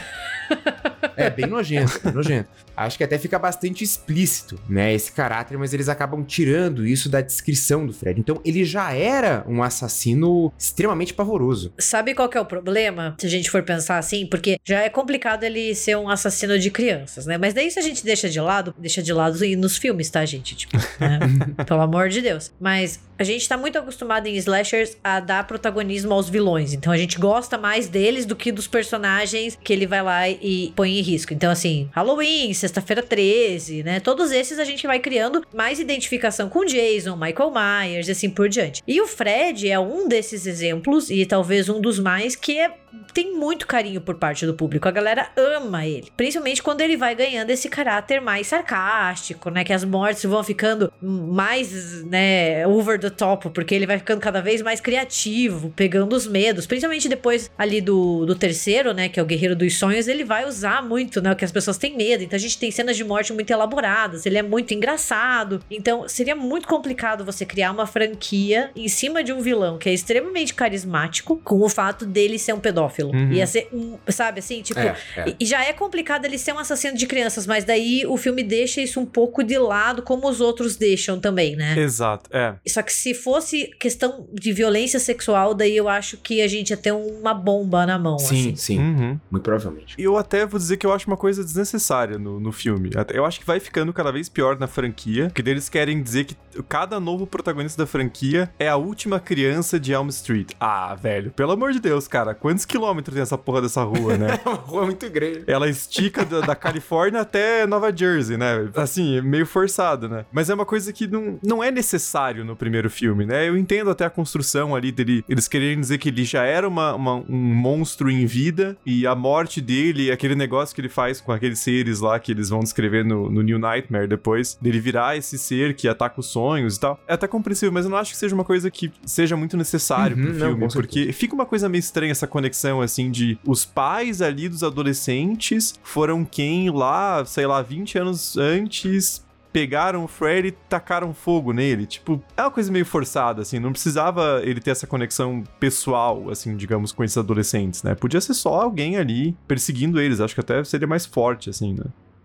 É, bem nojento, bem nojento. Acho que até fica bastante explícito, né, esse caráter, mas eles acabam tirando isso da descrição do Fred. Então, ele já era um assassino extremamente pavoroso. Sabe qual que é o problema, se a gente for pensar assim? Porque já é complicado ele ser um assassino de crianças, né? Mas daí se a gente deixa de lado, deixa de lado nos filmes, tá, gente? Tipo, né? Pelo amor de Deus. Mas a gente tá muito acostumado em slashers a dar protagonismo aos vilões. Então a gente gosta mais deles do que dos personagens que ele vai lá e põe em risco. Então, assim, Halloween, Sexta-feira 13, né? Todos esses a gente vai criando mais identificação com Jason, Michael Myers e assim por diante. E o Fred é um desses exemplos, e talvez um dos mais, que é tem muito carinho por parte do público. A galera ama ele. Principalmente quando ele vai ganhando esse caráter mais sarcástico, né? Que as mortes vão ficando mais, né, over the top, porque ele vai ficando cada vez mais criativo, pegando os medos. Principalmente depois ali do, do terceiro, né? Que é o Guerreiro dos Sonhos, ele vai usar muito, né? O que as pessoas têm medo. Então a gente tem cenas de morte muito elaboradas. Ele é muito engraçado. Então seria muito complicado você criar uma franquia em cima de um vilão que é extremamente carismático, com o fato dele ser um pedófilo pedófilo. Uhum. Ia ser um, sabe assim, tipo. É, é. E já é complicado ele ser um assassino de crianças, mas daí o filme deixa isso um pouco de lado, como os outros deixam também, né? Exato, é. Só que se fosse questão de violência sexual, daí eu acho que a gente ia ter uma bomba na mão. Sim, assim. sim. Uhum. Muito provavelmente. E eu até vou dizer que eu acho uma coisa desnecessária no, no filme. Eu acho que vai ficando cada vez pior na franquia, porque eles querem dizer que cada novo protagonista da franquia é a última criança de Elm Street. Ah, velho, pelo amor de Deus, cara, quantos quilômetros tem essa porra dessa rua, né? é uma rua muito grande. Ela estica da, da, Califórnia até Nova Jersey, né? Assim, meio forçado, né? Mas é uma coisa que não, não é necessário no primeiro filme, né? Eu entendo até a construção ali dele, eles quererem dizer que ele já era uma, uma, um monstro em vida e a morte dele, aquele negócio que ele faz com aqueles seres lá que eles vão descrever no, no New Nightmare depois, dele virar esse ser que ataca os sonhos e tal. É até compreensível, mas eu não acho que seja uma coisa que seja muito necessário uhum, pro filme, não, porque fica uma coisa meio estranha essa conexão assim, de os pais ali dos adolescentes foram quem lá, sei lá, 20 anos antes pegaram o Freddy e tacaram fogo nele. Tipo, é uma coisa meio forçada, assim. Não precisava ele ter essa conexão pessoal, assim, digamos, com esses adolescentes, né? Podia ser só alguém ali perseguindo eles. Acho que até seria mais forte, assim, né?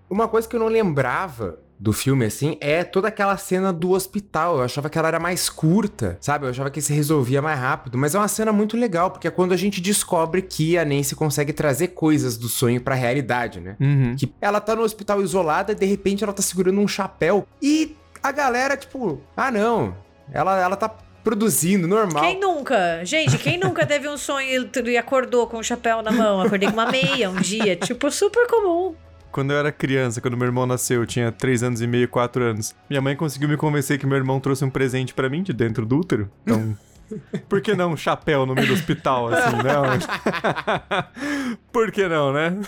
Uma coisa que eu não lembrava do filme, assim, é toda aquela cena do hospital. Eu achava que ela era mais curta, sabe? Eu achava que se resolvia mais rápido. Mas é uma cena muito legal, porque é quando a gente descobre que a Nancy consegue trazer coisas do sonho pra realidade, né? Uhum. Que ela tá no hospital isolada e de repente ela tá segurando um chapéu. E a galera, tipo, ah não, ela, ela tá produzindo, normal. Quem nunca? Gente, quem nunca teve um sonho e acordou com o um chapéu na mão? Acordei com uma meia um dia. Tipo, super comum. Quando eu era criança, quando meu irmão nasceu, eu tinha 3 anos e meio, 4 anos. Minha mãe conseguiu me convencer que meu irmão trouxe um presente para mim de dentro do útero. Então, por que não um chapéu no meio do hospital, assim, não? por que não, né?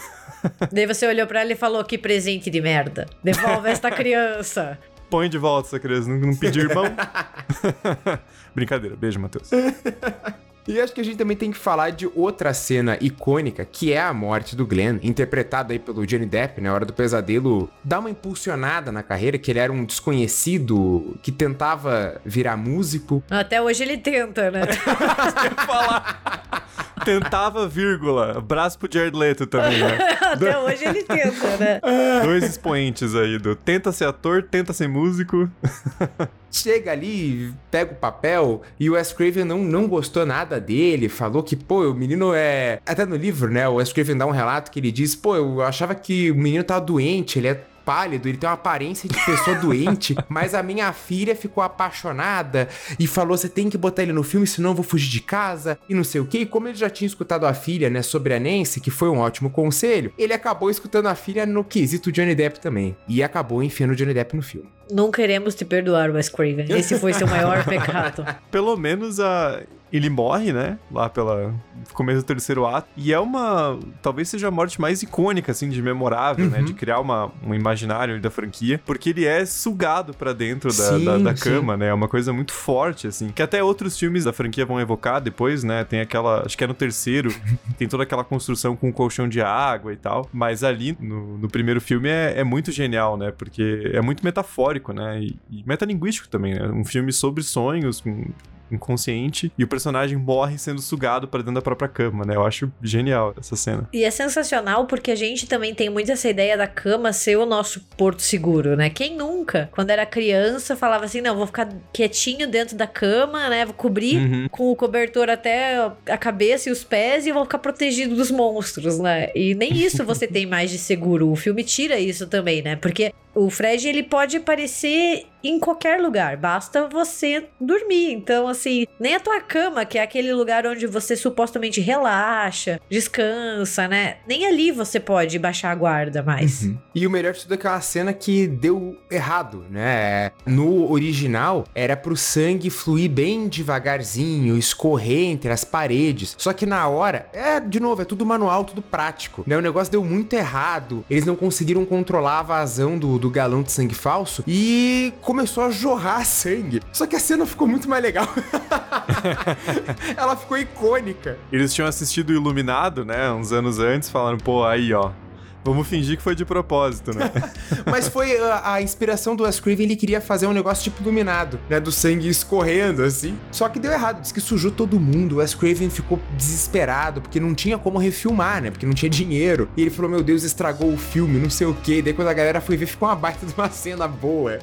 Daí você olhou para ela e falou: que presente de merda. Devolve esta criança. Põe de volta essa criança, não, não pediu irmão. Brincadeira, beijo, Matheus. E acho que a gente também tem que falar de outra cena icônica, que é a morte do Glenn, interpretado aí pelo Johnny Depp, na né? hora do pesadelo, dá uma impulsionada na carreira, que ele era um desconhecido que tentava virar músico. Até hoje ele tenta, né? falar. Tentava, vírgula. Braço pro Jared Leto também, né? Até hoje ele tenta, né? Dois expoentes aí do tenta ser ator, tenta ser músico. Chega ali, pega o papel e o Wes Craven não, não gostou nada dele, falou que, pô, o menino é. Até no livro, né? O Wes Craven dá um relato que ele diz, pô, eu achava que o menino tava doente, ele é pálido, ele tem uma aparência de pessoa doente, mas a minha filha ficou apaixonada e falou: você tem que botar ele no filme, senão eu vou fugir de casa e não sei o que. E como ele já tinha escutado a filha, né, sobre a Nancy, que foi um ótimo conselho, ele acabou escutando a filha no quesito Johnny Depp também. E acabou enfiando o Johnny Depp no filme. Não queremos te perdoar, Wes Craven. Esse foi seu maior pecado. Pelo menos a. Ele morre, né? Lá pela começo do terceiro ato. E é uma. Talvez seja a morte mais icônica, assim, de memorável, né? De criar uma, um imaginário da franquia. Porque ele é sugado para dentro da, Sim, da, da sim. cama, né? É uma coisa muito forte, assim. Que até outros filmes da franquia vão evocar depois, né? Tem aquela. Acho que é no terceiro. tem toda aquela construção com um colchão de água e tal. Mas ali, no, no primeiro filme, é, é muito genial, né? Porque é muito metafórico, né? E, e metalinguístico também, né? Um filme sobre sonhos, com inconsciente e o personagem morre sendo sugado para dentro da própria cama, né? Eu acho genial essa cena. E é sensacional porque a gente também tem muito essa ideia da cama ser o nosso porto seguro, né? Quem nunca, quando era criança, falava assim: não, vou ficar quietinho dentro da cama, né? Vou cobrir Uhum. com o cobertor até a cabeça e os pés e vou ficar protegido dos monstros, né? E nem isso você tem mais de seguro. O filme tira isso também, né? Porque o Fred ele pode aparecer em qualquer lugar, basta você dormir. Então, assim, nem a tua cama, que é aquele lugar onde você supostamente relaxa, descansa, né? Nem ali você pode baixar a guarda mais. Uhum. E o melhor de tudo é aquela cena que deu errado, né? No original, era pro sangue fluir bem devagarzinho, escorrer entre as paredes. Só que na hora, é, de novo, é tudo manual, tudo prático. Né? O negócio deu muito errado. Eles não conseguiram controlar a vazão do, do galão de sangue falso e começou a jorrar sangue. Só que a cena ficou muito mais legal. Ela ficou icônica. Eles tinham assistido Iluminado, né? Uns anos antes, falando, pô, aí, ó. Vamos fingir que foi de propósito, né? Mas foi a, a inspiração do Wes Craven, ele queria fazer um negócio tipo iluminado, né? Do sangue escorrendo, assim. Só que deu errado, diz que sujou todo mundo. O Wes Craven ficou desesperado, porque não tinha como refilmar, né? Porque não tinha dinheiro. E ele falou, meu Deus, estragou o filme, não sei o quê. Daí quando a galera foi ver, ficou uma baita de uma cena boa.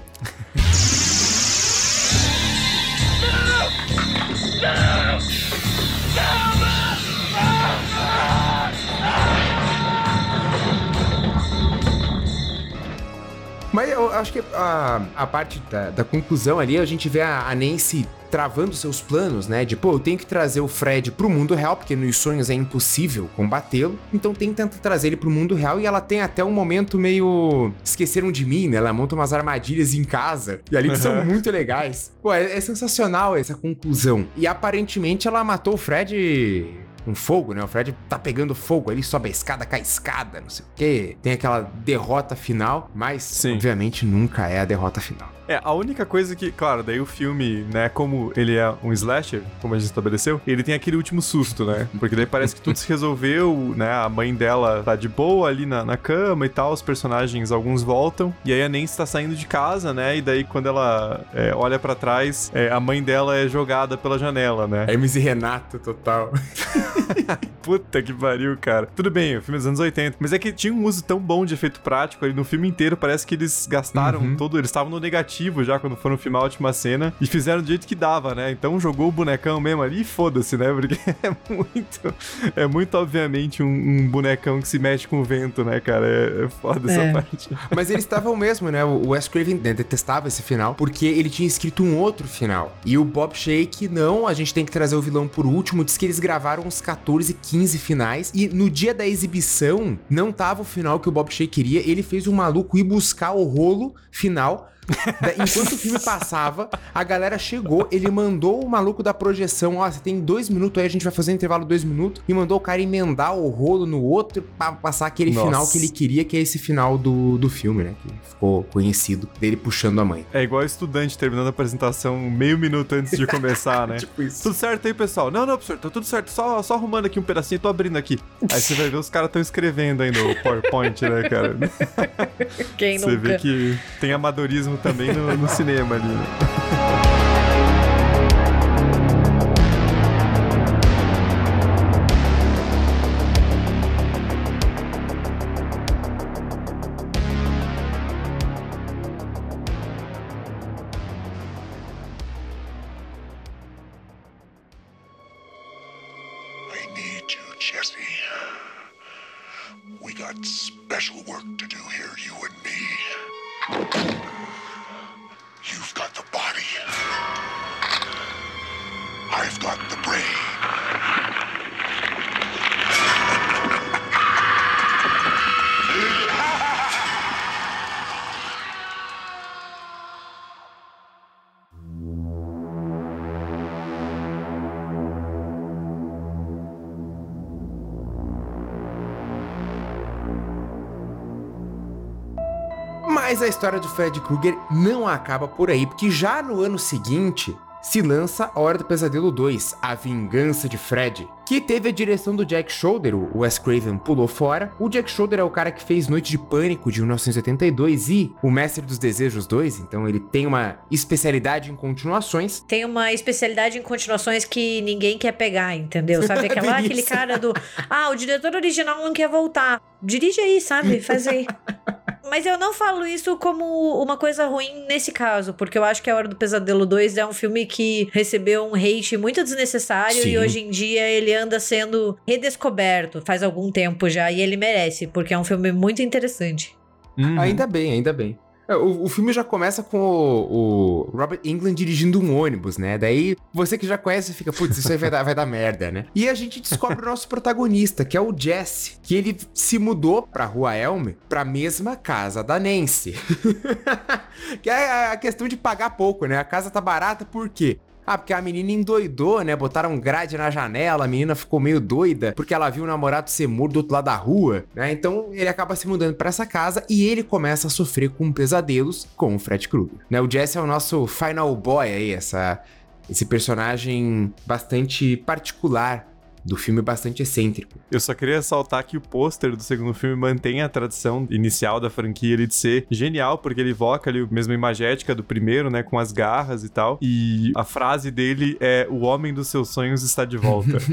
Mas eu acho que a, a parte da, da conclusão ali, a gente vê a, a Nancy travando seus planos, né? De, pô, eu tenho que trazer o Fred pro mundo real, porque nos sonhos é impossível combatê-lo. Então tem que tentar trazer ele pro mundo real. E ela tem até um momento meio. Esqueceram de mim, né? Ela monta umas armadilhas em casa. E ali que são muito legais. Pô, é, é sensacional essa conclusão. E aparentemente ela matou o Fred com fogo, né? O Fred tá pegando fogo, ele sobe a escada, cai a escada, não sei o quê. Tem aquela derrota final, mas Sim. obviamente nunca é a derrota final. É, a única coisa que, claro, daí o filme, né, como ele é um slasher, como a gente estabeleceu, ele tem aquele último susto, né? Porque daí parece que tudo se resolveu, né? A mãe dela tá de boa ali na, na cama e tal, os personagens, alguns voltam, e aí a Nancy tá saindo de casa, né? E daí quando ela é, olha pra trás, é, a mãe dela é jogada pela janela, né? Hermes e Renato, total. Puta que pariu, cara. Tudo bem, o filme é dos anos 80, mas é que tinha um uso tão bom de efeito prático ali no filme inteiro, parece que eles gastaram Uhum. todo, eles estavam no negativo já quando foram filmar a última cena e fizeram do jeito que dava, né? Então jogou o bonecão mesmo ali e foda-se, né? Porque é muito, é muito obviamente um, um bonecão que se mexe com o vento, né, cara? É, é foda É. essa parte. Mas eles estavam mesmo, né? O Wes Craven né, detestava esse final, porque ele tinha escrito um outro final. E o Bob Shake, não, a gente tem que trazer o vilão por último. Diz que eles gravaram uns 14, 15 finais. E no dia da exibição, não tava o final que o Bob Shake queria. Ele fez o maluco ir buscar o rolo final. Da- Enquanto o filme passava, a galera chegou, ele mandou o maluco da projeção, ó, você tem dois minutos aí, a gente vai fazer um intervalo de dois minutos, e mandou o cara emendar o rolo no outro pra passar aquele Nossa. final que ele queria, que é esse final do, do filme, né? Que ficou conhecido, dele puxando a mãe. É igual estudante terminando a apresentação meio minuto antes de começar, né? Tipo isso. Tudo certo aí, pessoal? Não, não, professor, tá tudo certo. Só, só arrumando aqui um pedacinho, tô abrindo aqui. Aí você vai ver os caras estão escrevendo aí no PowerPoint, né, cara? Quem Você vê que tem amadorismo também no, no cinema ali. História do Fred Krueger não acaba por aí, porque já no ano seguinte se lança A Hora do Pesadelo 2, A Vingança de Fred, que teve a direção do Jack Shoulder, o Wes Craven pulou fora. O Jack Shoulder é o cara que fez Noite de Pânico de 1982 e O Mestre dos Desejos 2, então ele tem uma especialidade em continuações. Tem uma especialidade em continuações que ninguém quer pegar, entendeu? Sabe aquela, aquele cara do. Ah, o diretor original não quer voltar. Dirige aí, sabe? Faz aí. Mas eu não falo isso como uma coisa ruim nesse caso, porque eu acho que A Hora do Pesadelo 2 é um filme que recebeu um hate muito desnecessário Sim. e hoje em dia ele anda sendo redescoberto faz algum tempo já e ele merece, porque é um filme muito interessante. Uhum. Ainda bem, ainda bem. É, O, o filme já começa com o, o Robert England dirigindo um ônibus, né? Daí você que já conhece fica, putz, isso aí vai dar, vai dar merda, né? E a gente descobre o nosso protagonista, que é o Jesse, que ele se mudou pra Rua Elm, pra mesma casa da Nancy. que é a questão de pagar pouco, né? A casa tá barata por quê? Ah, porque a menina endoidou, né? Botaram grade na janela, a menina ficou meio doida porque ela viu o namorado ser morto do outro lado da rua, né? Então ele acaba se mudando pra essa casa e ele começa a sofrer com pesadelos com o Fred Krueger, né? O Jesse é o nosso final boy aí, essa, esse personagem bastante particular do filme, bastante excêntrico. Eu só queria ressaltar que o pôster do segundo filme mantém a tradição inicial da franquia de ser genial, porque ele evoca ali a mesma imagética do primeiro, né, com as garras e tal. E a frase dele é: O homem dos seus sonhos está de volta.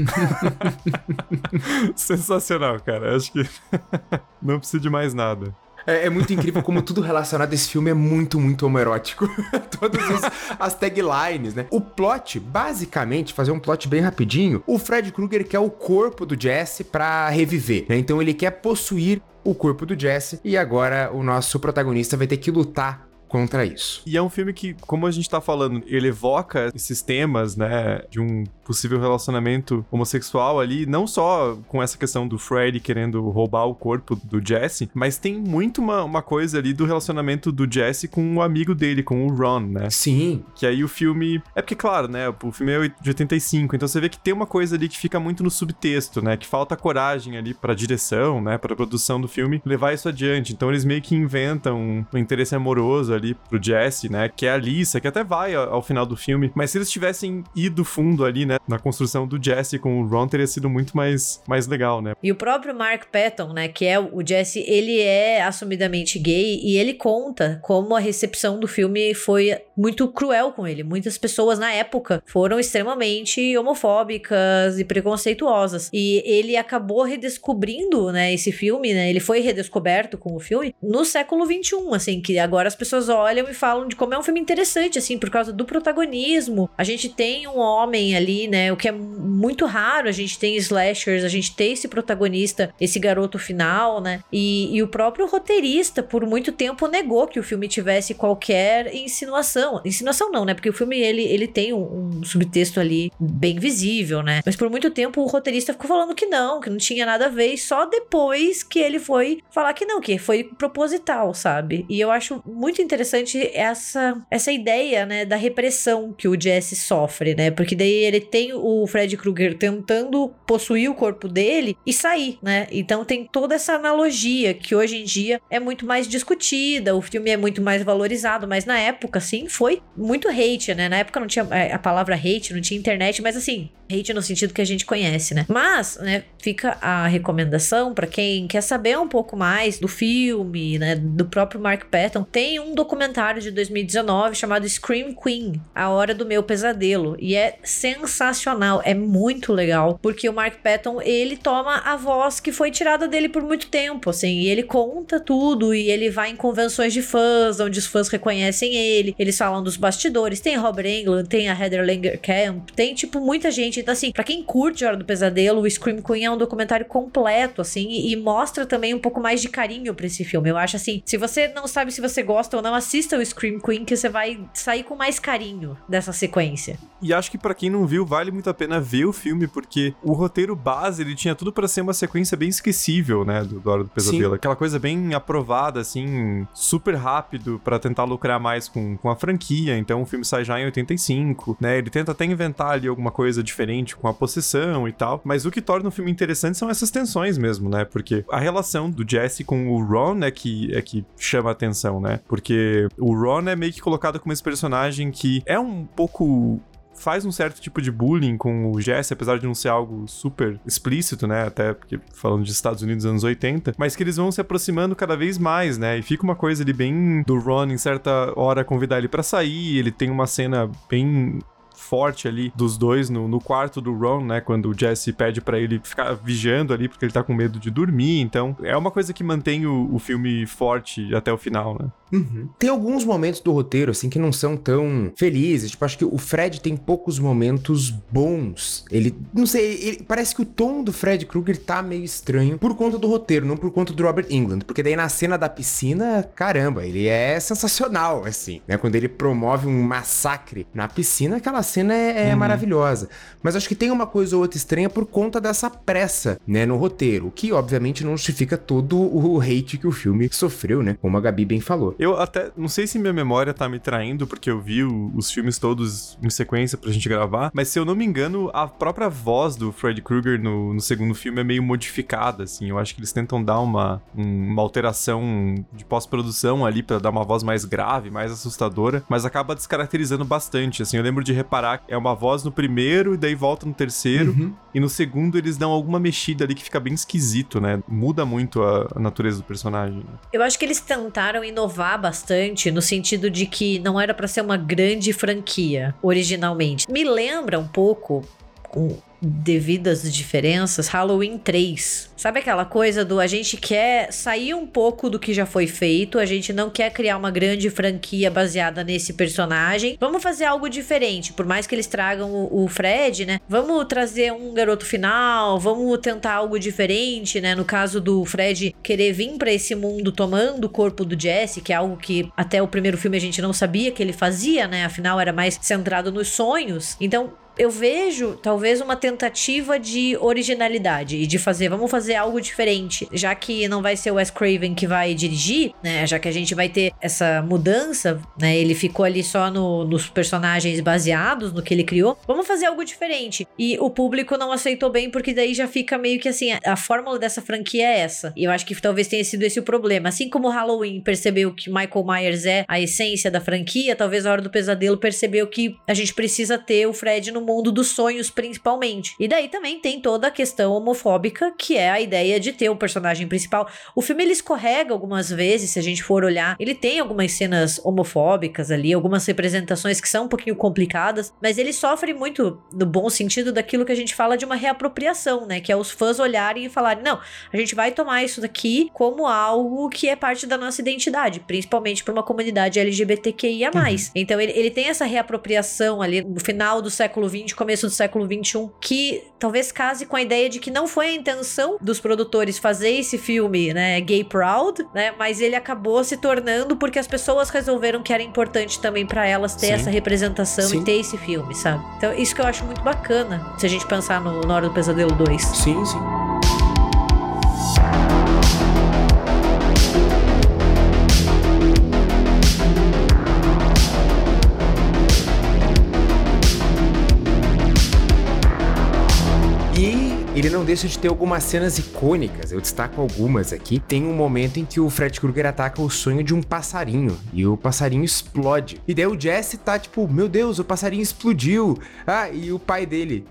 Sensacional, cara. Acho que não precisa de mais nada. É, é muito incrível como tudo relacionado a esse filme é muito, muito homoerótico. Todas as taglines, né? O plot, basicamente, fazer um plot bem rapidinho, o Fred Krueger quer o corpo do Jesse pra reviver, né? Então ele quer possuir o corpo do Jesse e agora o nosso protagonista vai ter que lutar contra isso. E é um filme que, como a gente tá falando, ele evoca esses temas, né, de um possível relacionamento homossexual ali, não só com essa questão do Freddy querendo roubar o corpo do Jesse, mas tem muito uma, uma coisa ali do relacionamento do Jesse com o amigo dele, com o Ron, né? Sim, Que aí o filme. É porque, claro, né? O filme é de 85, então você vê que tem uma coisa ali que fica muito no subtexto, né? Que falta coragem ali pra direção, né? Pra produção do filme levar isso adiante. Então eles meio que inventam um, interesse amoroso ali pro Jesse, né? Que é a Lisa, que até vai ao, ao final do filme. Mas se eles tivessem ido fundo ali, né? Na construção do Jesse com o Ron, teria sido muito mais, mais legal, né? E o próprio Mark Patton, né, que é o Jesse, ele é assumidamente gay e ele conta como a recepção do filme foi muito cruel com ele. Muitas pessoas na época foram extremamente homofóbicas e preconceituosas. E ele acabou redescobrindo, né, esse filme, né, ele foi redescoberto com o filme no século 21, assim, que agora as pessoas olham e falam de como é um filme interessante, assim, por causa do protagonismo. A gente tem um homem ali, né, o que é muito raro, a gente tem slashers, a gente tem esse protagonista, esse garoto final, né, e, e o próprio roteirista, por muito tempo, negou que o filme tivesse qualquer insinuação. Insinuação não, né, porque o filme, ele, ele tem um, um subtexto ali bem visível, né, mas por muito tempo o roteirista ficou falando que não, que não tinha nada a ver, e só depois que ele foi falar que não, que foi proposital, sabe? E eu acho muito interessante essa, essa ideia, né, da repressão que o Jesse sofre, né? Porque daí ele tem o Fred Krueger tentando possuir o corpo dele e sair, né? Então tem toda essa analogia que hoje em dia é muito mais discutida, o filme é muito mais valorizado, mas na época, assim, foi muito hate, né? Na época não tinha é, a palavra hate, não tinha internet, mas assim, hate no sentido que a gente conhece, né? Mas, né, fica a recomendação pra quem quer saber um pouco mais do filme, né, do próprio Mark Patton. Tem um documentário de 2019 chamado Scream Queen, A Hora do Meu Pesadelo, e é sensacional, é muito legal, porque o Mark Patton, ele toma a voz que foi tirada dele por muito tempo, assim, e ele conta tudo, e ele vai em convenções de fãs, onde os fãs reconhecem ele, eles falam dos bastidores, tem Robert Englund, tem a Heather Langenkamp, tem, tipo, muita gente, então, assim, pra quem curte Hora do Pesadelo, o Scream Queen é um documentário completo, assim, e, e mostra também um pouco mais de carinho pra esse filme, eu acho, assim, se você não sabe se você gosta ou não, assista o Scream Queen, que você vai sair com mais carinho dessa sequência. E acho que para quem não viu, vale muito a pena ver o filme, porque o roteiro base, ele tinha tudo para ser uma sequência bem esquecível, né, do, do Hora do Pesadelo. Sim. Aquela coisa bem aprovada, assim, super rápido para tentar lucrar mais com, com a franquia. Então o filme sai já em 85, né, ele tenta até inventar ali alguma coisa diferente com a possessão e tal. Mas o que torna o filme interessante são essas tensões mesmo, né, porque a relação do Jesse com o Ron é que, é que chama a atenção, né, porque o Ron é meio que colocado como esse personagem que é um pouco faz um certo tipo de bullying com o Jesse, apesar de não ser algo super explícito, né? Até porque falando de Estados Unidos anos 80, mas que eles vão se aproximando cada vez mais, né? E fica uma coisa ali bem do Ron em certa hora convidar ele para sair, ele tem uma cena bem forte ali dos dois no, no quarto do Ron, né? Quando o Jesse pede para ele ficar vigiando ali porque ele tá com medo de dormir. Então, é uma coisa que mantém o, o filme forte até o final, né? Uhum. Tem alguns momentos do roteiro, assim, que não são tão felizes. Tipo, acho que o Fred tem poucos momentos bons. Ele, não sei, ele, parece que o tom do Fred Krueger tá meio estranho por conta do roteiro, não por conta do Robert England. Porque daí na cena da piscina, caramba, ele é sensacional, assim, né? Quando ele promove um massacre na piscina, aquela cena é, é uhum. maravilhosa. Mas acho que tem uma coisa ou outra estranha por conta dessa pressa, né, no roteiro. Que, obviamente, não justifica todo o hate que o filme sofreu, né? Como a Gabi bem falou. Eu até não sei se minha memória tá me traindo, porque eu vi o, os filmes todos em sequência pra gente gravar, mas se eu não me engano, a própria voz do Freddy Krueger no, no segundo filme é meio modificada, assim. Eu acho que eles tentam dar uma, um, uma alteração de pós-produção ali para dar uma voz mais grave, mais assustadora, mas acaba descaracterizando bastante, assim. Eu lembro de reparar que é uma voz no primeiro e daí volta no terceiro, uhum. e no segundo eles dão alguma mexida ali que fica bem esquisito, né? Muda muito a, a natureza do personagem. Eu acho que eles tentaram inovar bastante no sentido de que não era para ser uma grande franquia originalmente. Me lembra um pouco devidas diferenças, Halloween 3. Sabe aquela coisa do a gente quer sair um pouco do que já foi feito, a gente não quer criar uma grande franquia baseada nesse personagem. Vamos fazer algo diferente, por mais que eles tragam o, o Fred, né? Vamos trazer um garoto final, vamos tentar algo diferente, né? No caso do Fred querer vir para esse mundo tomando o corpo do Jesse, que é algo que até o primeiro filme a gente não sabia que ele fazia, né? Afinal era mais centrado nos sonhos. Então, eu vejo talvez uma tentativa de originalidade e de fazer, vamos fazer algo diferente, já que não vai ser o Wes Craven que vai dirigir, né? Já que a gente vai ter essa mudança, né? Ele ficou ali só no, nos personagens baseados no que ele criou. Vamos fazer algo diferente. E o público não aceitou bem porque daí já fica meio que assim, a, fórmula dessa franquia é essa. E eu acho que talvez tenha sido esse o problema. Assim como Halloween percebeu que Michael Myers é a essência da franquia, talvez a Hora do Pesadelo percebeu que a gente precisa ter o Fred no mundo dos sonhos, principalmente. E daí também tem toda a questão homofóbica, que é a ideia de ter o personagem principal. O filme ele escorrega algumas vezes, se a gente for olhar. Ele tem algumas cenas homofóbicas ali, algumas representações que são um pouquinho complicadas, mas ele sofre muito, no bom sentido, daquilo que a gente fala de uma reapropriação, né? Que é os fãs olharem e falarem: não, a gente vai tomar isso daqui como algo que é parte da nossa identidade, principalmente para uma comunidade LGBTQIA. Uhum. Então ele, ele tem essa reapropriação ali no final do século 20 começo do século 21, que talvez case com a ideia de que não foi a intenção dos produtores fazer esse filme, né, gay proud, né, mas ele acabou se tornando porque as pessoas resolveram que era importante também para elas ter sim. essa representação sim. e ter esse filme, sabe? Então, isso que eu acho muito bacana, se a gente pensar no Na Hora do Pesadelo 2. Sim, sim. Ele não deixa de ter algumas cenas icônicas. Eu destaco algumas aqui. Tem um momento em que o Fred Krueger ataca o sonho de um passarinho e o passarinho explode. E daí o Jesse tá tipo, meu Deus, o passarinho explodiu. Ah, e o pai dele,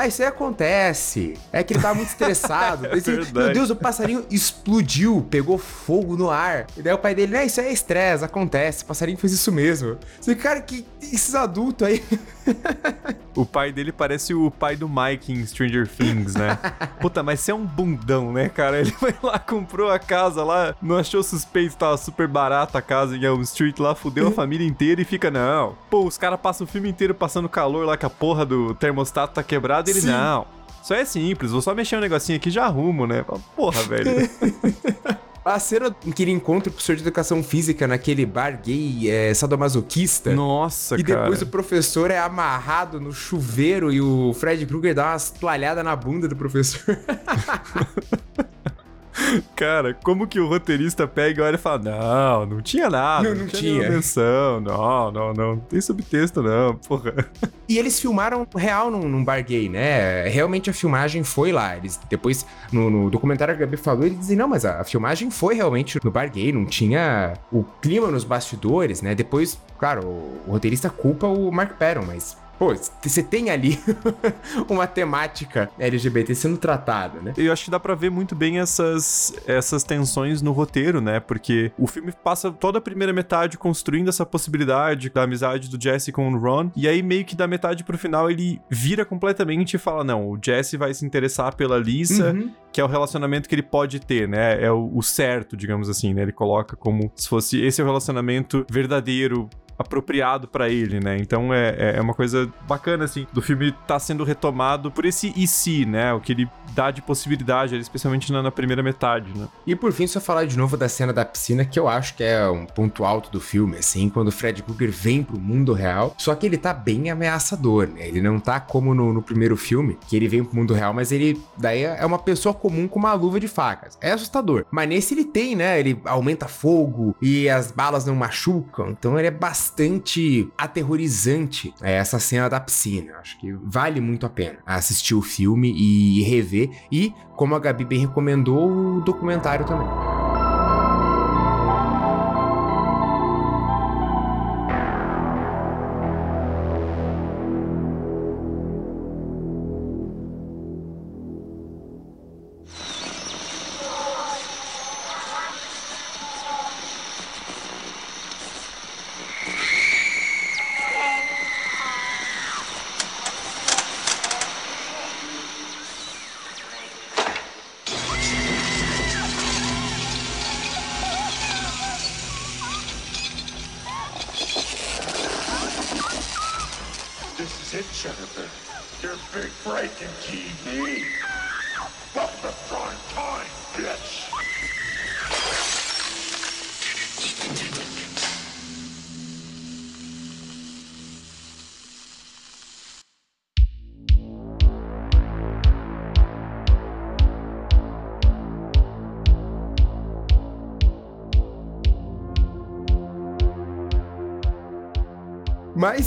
Ah, isso aí acontece. É que ele tava muito estressado. Ele, Meu. Deus, o passarinho explodiu, pegou fogo no ar. E daí o pai dele, né, isso é estresse, acontece. O passarinho fez isso mesmo. Você, cara, que esses adultos aí. O pai dele parece o pai do Mike em Stranger Things, né? Puta, mas você é um bundão, né, cara? Ele foi lá, comprou a casa lá, não achou suspeito, tava super barata a casa em Elm Street lá, fudeu a família inteira e fica, não. Pô, os caras passam o filme inteiro passando calor lá que a porra do termostato tá quebrado e ele, Sim. não. Isso é simples, vou só mexer um negocinho aqui e já arrumo, né? Porra, velho. A cena em que ele encontra o professor de educação física naquele bar gay é, sadomasoquista. Nossa, E cara. depois o professor é amarrado no chuveiro e o Fred Krueger dá umas toalhadas na bunda do professor. Cara, como que o roteirista pega e olha e fala: Não, não tinha nada. Não, não tinha. tinha." menção, Não, não, não. Não tem subtexto, não, porra. E eles filmaram real num, num bar gay, né? Realmente a filmagem foi lá. Eles depois, no, no documentário que a Gabi falou, eles dizem, não, mas a, a filmagem foi realmente no bar gay, não tinha o clima nos bastidores, né? Depois, claro, o, o roteirista culpa o Mark Perron, mas. Pô, você tem ali uma temática LGBT sendo tratada, né? Eu acho que dá pra ver muito bem essas, essas tensões no roteiro, né? Porque o filme passa toda a primeira metade construindo essa possibilidade da amizade do Jesse com o Ron, e aí meio que da metade pro final ele vira completamente e fala: não, o Jesse vai se interessar pela Lisa, Uhum. que é o relacionamento que ele pode ter, né? É o, o certo, digamos assim, né? Ele coloca como se fosse esse é o relacionamento verdadeiro. Apropriado pra ele, né? Então é, é- é uma coisa bacana, assim, do filme tá sendo retomado por esse e se, né? O que ele dá de possibilidade, especialmente na, na primeira metade, né? E por fim, só falar de novo da cena da piscina, que eu acho que é um ponto alto do filme, assim, quando o Fred Krueger vem pro mundo real, só que ele tá bem ameaçador, né? Ele não tá como no, no primeiro filme, que ele vem pro mundo real, mas ele daí é uma pessoa comum com uma luva de facas. É assustador. Mas nesse ele tem, né? Ele aumenta fogo e as balas não machucam, então ele é bastante aterrorizante é, essa cena da piscina. Acho que vale muito a pena assistir o filme e rever. E, como a Gabi bem recomendou, o documentário também.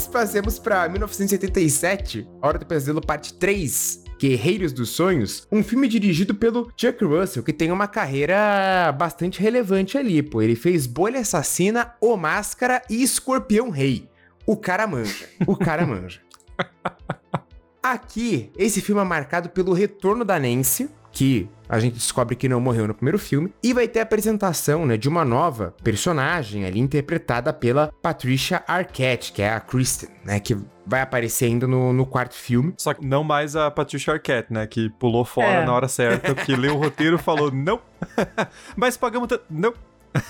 Mas passemos pra 1977, Hora do Pesadelo Parte 3, Guerreiros dos Sonhos, um filme dirigido pelo Chuck Russell, que tem uma carreira bastante relevante ali, pô. Ele fez Bolha Assassina, O Máscara e Escorpião Rei. O cara manja, o cara manja. Aqui, esse filme é marcado pelo retorno da Nancy, que a gente descobre que não morreu no primeiro filme, e vai ter a apresentação né, de uma nova personagem ali interpretada pela Patricia Arquette, que é a Kristen, né, que vai aparecer ainda no, no quarto filme. Só que não mais a Patricia Arquette, né? Que pulou fora É. na hora certa, porque leu o roteiro e falou, não. Mas pagamos tanto. Não.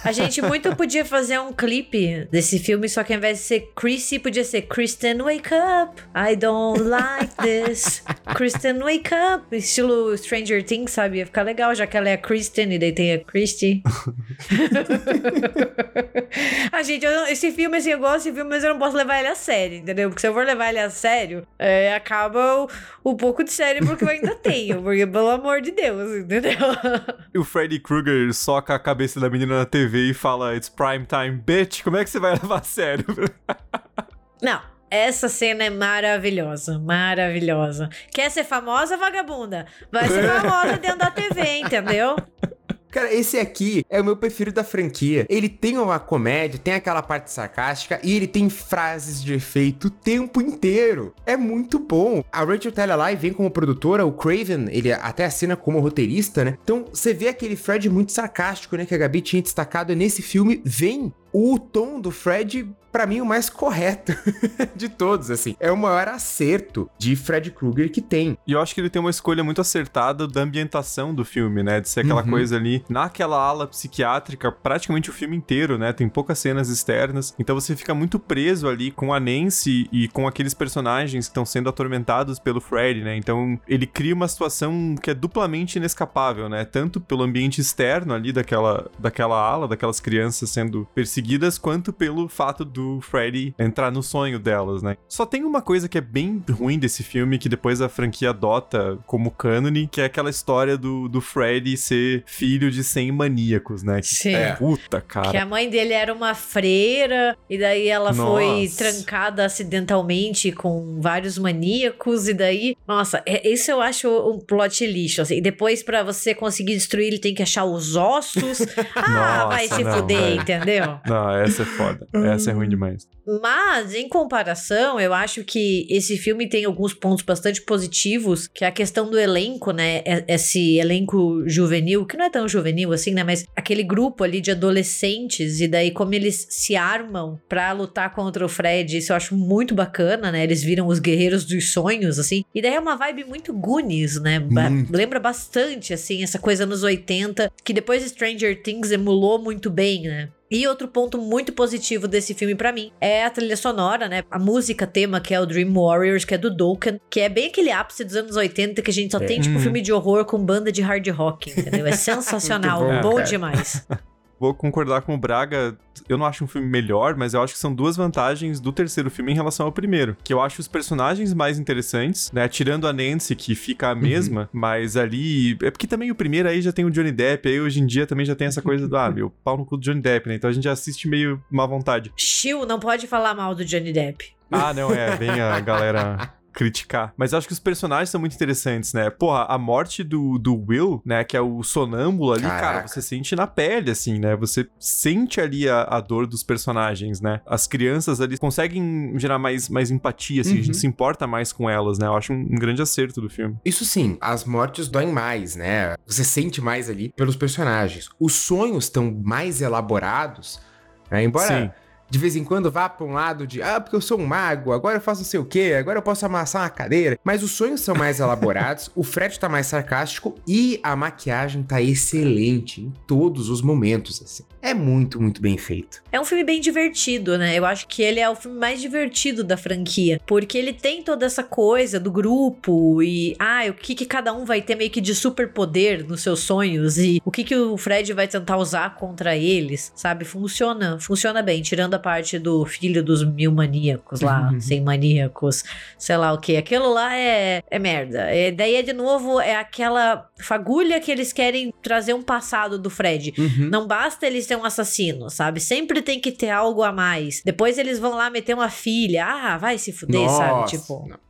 A gente muito podia fazer um clipe desse filme, só que ao invés de ser Chrissy, podia ser Kristen Wake Up. I don't like this. Kristen Wake Up. Estilo Stranger Things, sabe? Ia ficar legal, já que ela é a Kristen e daí tem a Christy. a gente, eu esse filme, assim, eu gosto desse filme, mas eu não posso levar ele a sério, entendeu? Porque se eu for levar ele a sério, é, acaba o, o pouco de cérebro que eu ainda tenho. Porque, pelo amor de Deus, entendeu? E o Freddy Krueger soca a cabeça da menina na TV e fala, it's prime time, bitch. Como é que você vai levar a sério? Não, essa cena é maravilhosa, maravilhosa. Quer ser famosa, vagabunda? Vai ser famosa dentro da TV, entendeu? Cara, esse aqui é o meu preferido da franquia. Ele tem uma comédia, tem aquela parte sarcástica e ele tem frases de efeito o tempo inteiro. É muito bom. A Rachel Taylor lá vem como produtora, o Craven, ele até assina como roteirista, né? Então você vê aquele Fred muito sarcástico, né? Que a Gabi tinha destacado nesse filme. Vem o tom do Fred para mim, o mais correto de todos, assim. É o maior acerto de Fred Krueger que tem. E eu acho que ele tem uma escolha muito acertada da ambientação do filme, né? De ser aquela uhum. coisa ali naquela ala psiquiátrica praticamente o filme inteiro, né? Tem poucas cenas externas. Então você fica muito preso ali com a Nancy e com aqueles personagens que estão sendo atormentados pelo Fred, né? Então ele cria uma situação que é duplamente inescapável, né? Tanto pelo ambiente externo ali daquela, daquela ala, daquelas crianças sendo perseguidas, quanto pelo fato do Freddy entrar no sonho delas, né? Só tem uma coisa que é bem ruim desse filme, que depois a franquia adota como cânone, que é aquela história do, do Freddy ser filho de 100 maníacos, né? Sim. É. Puta, cara. Que a mãe dele era uma freira, e daí ela nossa. foi trancada acidentalmente com vários maníacos, e daí, nossa, é, isso eu acho um plot lixo, assim. E depois, para você conseguir destruir, ele tem que achar os ossos. ah, nossa, vai se não, fuder, véio. entendeu? Não, essa é foda. Essa é ruim demais. Mas, em comparação, eu acho que esse filme tem alguns pontos bastante positivos, que é a questão do elenco, né? Esse elenco juvenil, que não é tão juvenil assim, né? Mas aquele grupo ali de adolescentes, e daí como eles se armam para lutar contra o Fred, isso eu acho muito bacana, né? Eles viram os guerreiros dos sonhos, assim. E daí é uma vibe muito Goonies, né? Hum. Lembra bastante, assim, essa coisa nos 80, que depois Stranger Things emulou muito bem, né? E outro ponto muito positivo desse filme para mim é a trilha sonora, né? A música tema que é o Dream Warriors, que é do Dokken, que é bem aquele ápice dos anos 80 que a gente só é. tem tipo hum. filme de horror com banda de hard rock, entendeu? É sensacional, bom, bom demais. vou concordar com o Braga. Eu não acho um filme melhor, mas eu acho que são duas vantagens do terceiro filme em relação ao primeiro. Que eu acho os personagens mais interessantes, né? Tirando a Nancy, que fica a uhum. mesma, uhum. mas ali. É porque também o primeiro aí já tem o Johnny Depp, aí hoje em dia também já tem essa coisa do, ah, meu, pau no cu do Johnny Depp, né? Então a gente assiste meio má vontade. Chill, não pode falar mal do Johnny Depp. Ah, não, é, vem a galera criticar. Mas acho que os personagens são muito interessantes, né? Porra, a morte do, do Will, né? Que é o sonâmbulo ali, Caraca. cara, você sente na pele, assim, né? Você sente ali a, a dor dos personagens, né? As crianças ali conseguem gerar mais, mais empatia, assim, uhum. a gente uhum. se importa mais com elas, né? Eu acho um, um grande acerto do filme. Isso sim, as mortes doem mais, né? Você sente mais ali pelos personagens. Os sonhos estão mais elaborados, né? Embora. Sim de vez em quando vá para um lado de, ah, porque eu sou um mago, agora eu faço não sei o quê, agora eu posso amassar uma cadeira. Mas os sonhos são mais elaborados, o Fred tá mais sarcástico e a maquiagem tá excelente em todos os momentos, assim. É muito, muito bem feito. É um filme bem divertido, né? Eu acho que ele é o filme mais divertido da franquia, porque ele tem toda essa coisa do grupo e, ah, o que que cada um vai ter meio que de superpoder nos seus sonhos e o que que o Fred vai tentar usar contra eles, sabe? Funciona, funciona bem, tirando a parte do filho dos mil maníacos lá, uhum. sem maníacos, sei lá o que. Aquilo lá é, é merda. Daí é de novo, é aquela fagulha que eles querem trazer um passado do Fred. Uhum. Não basta ele ser um assassino, sabe? Sempre tem que ter algo a mais. Depois eles vão lá meter uma filha. Ah, vai se fuder, Nossa, sabe? Tipo. Não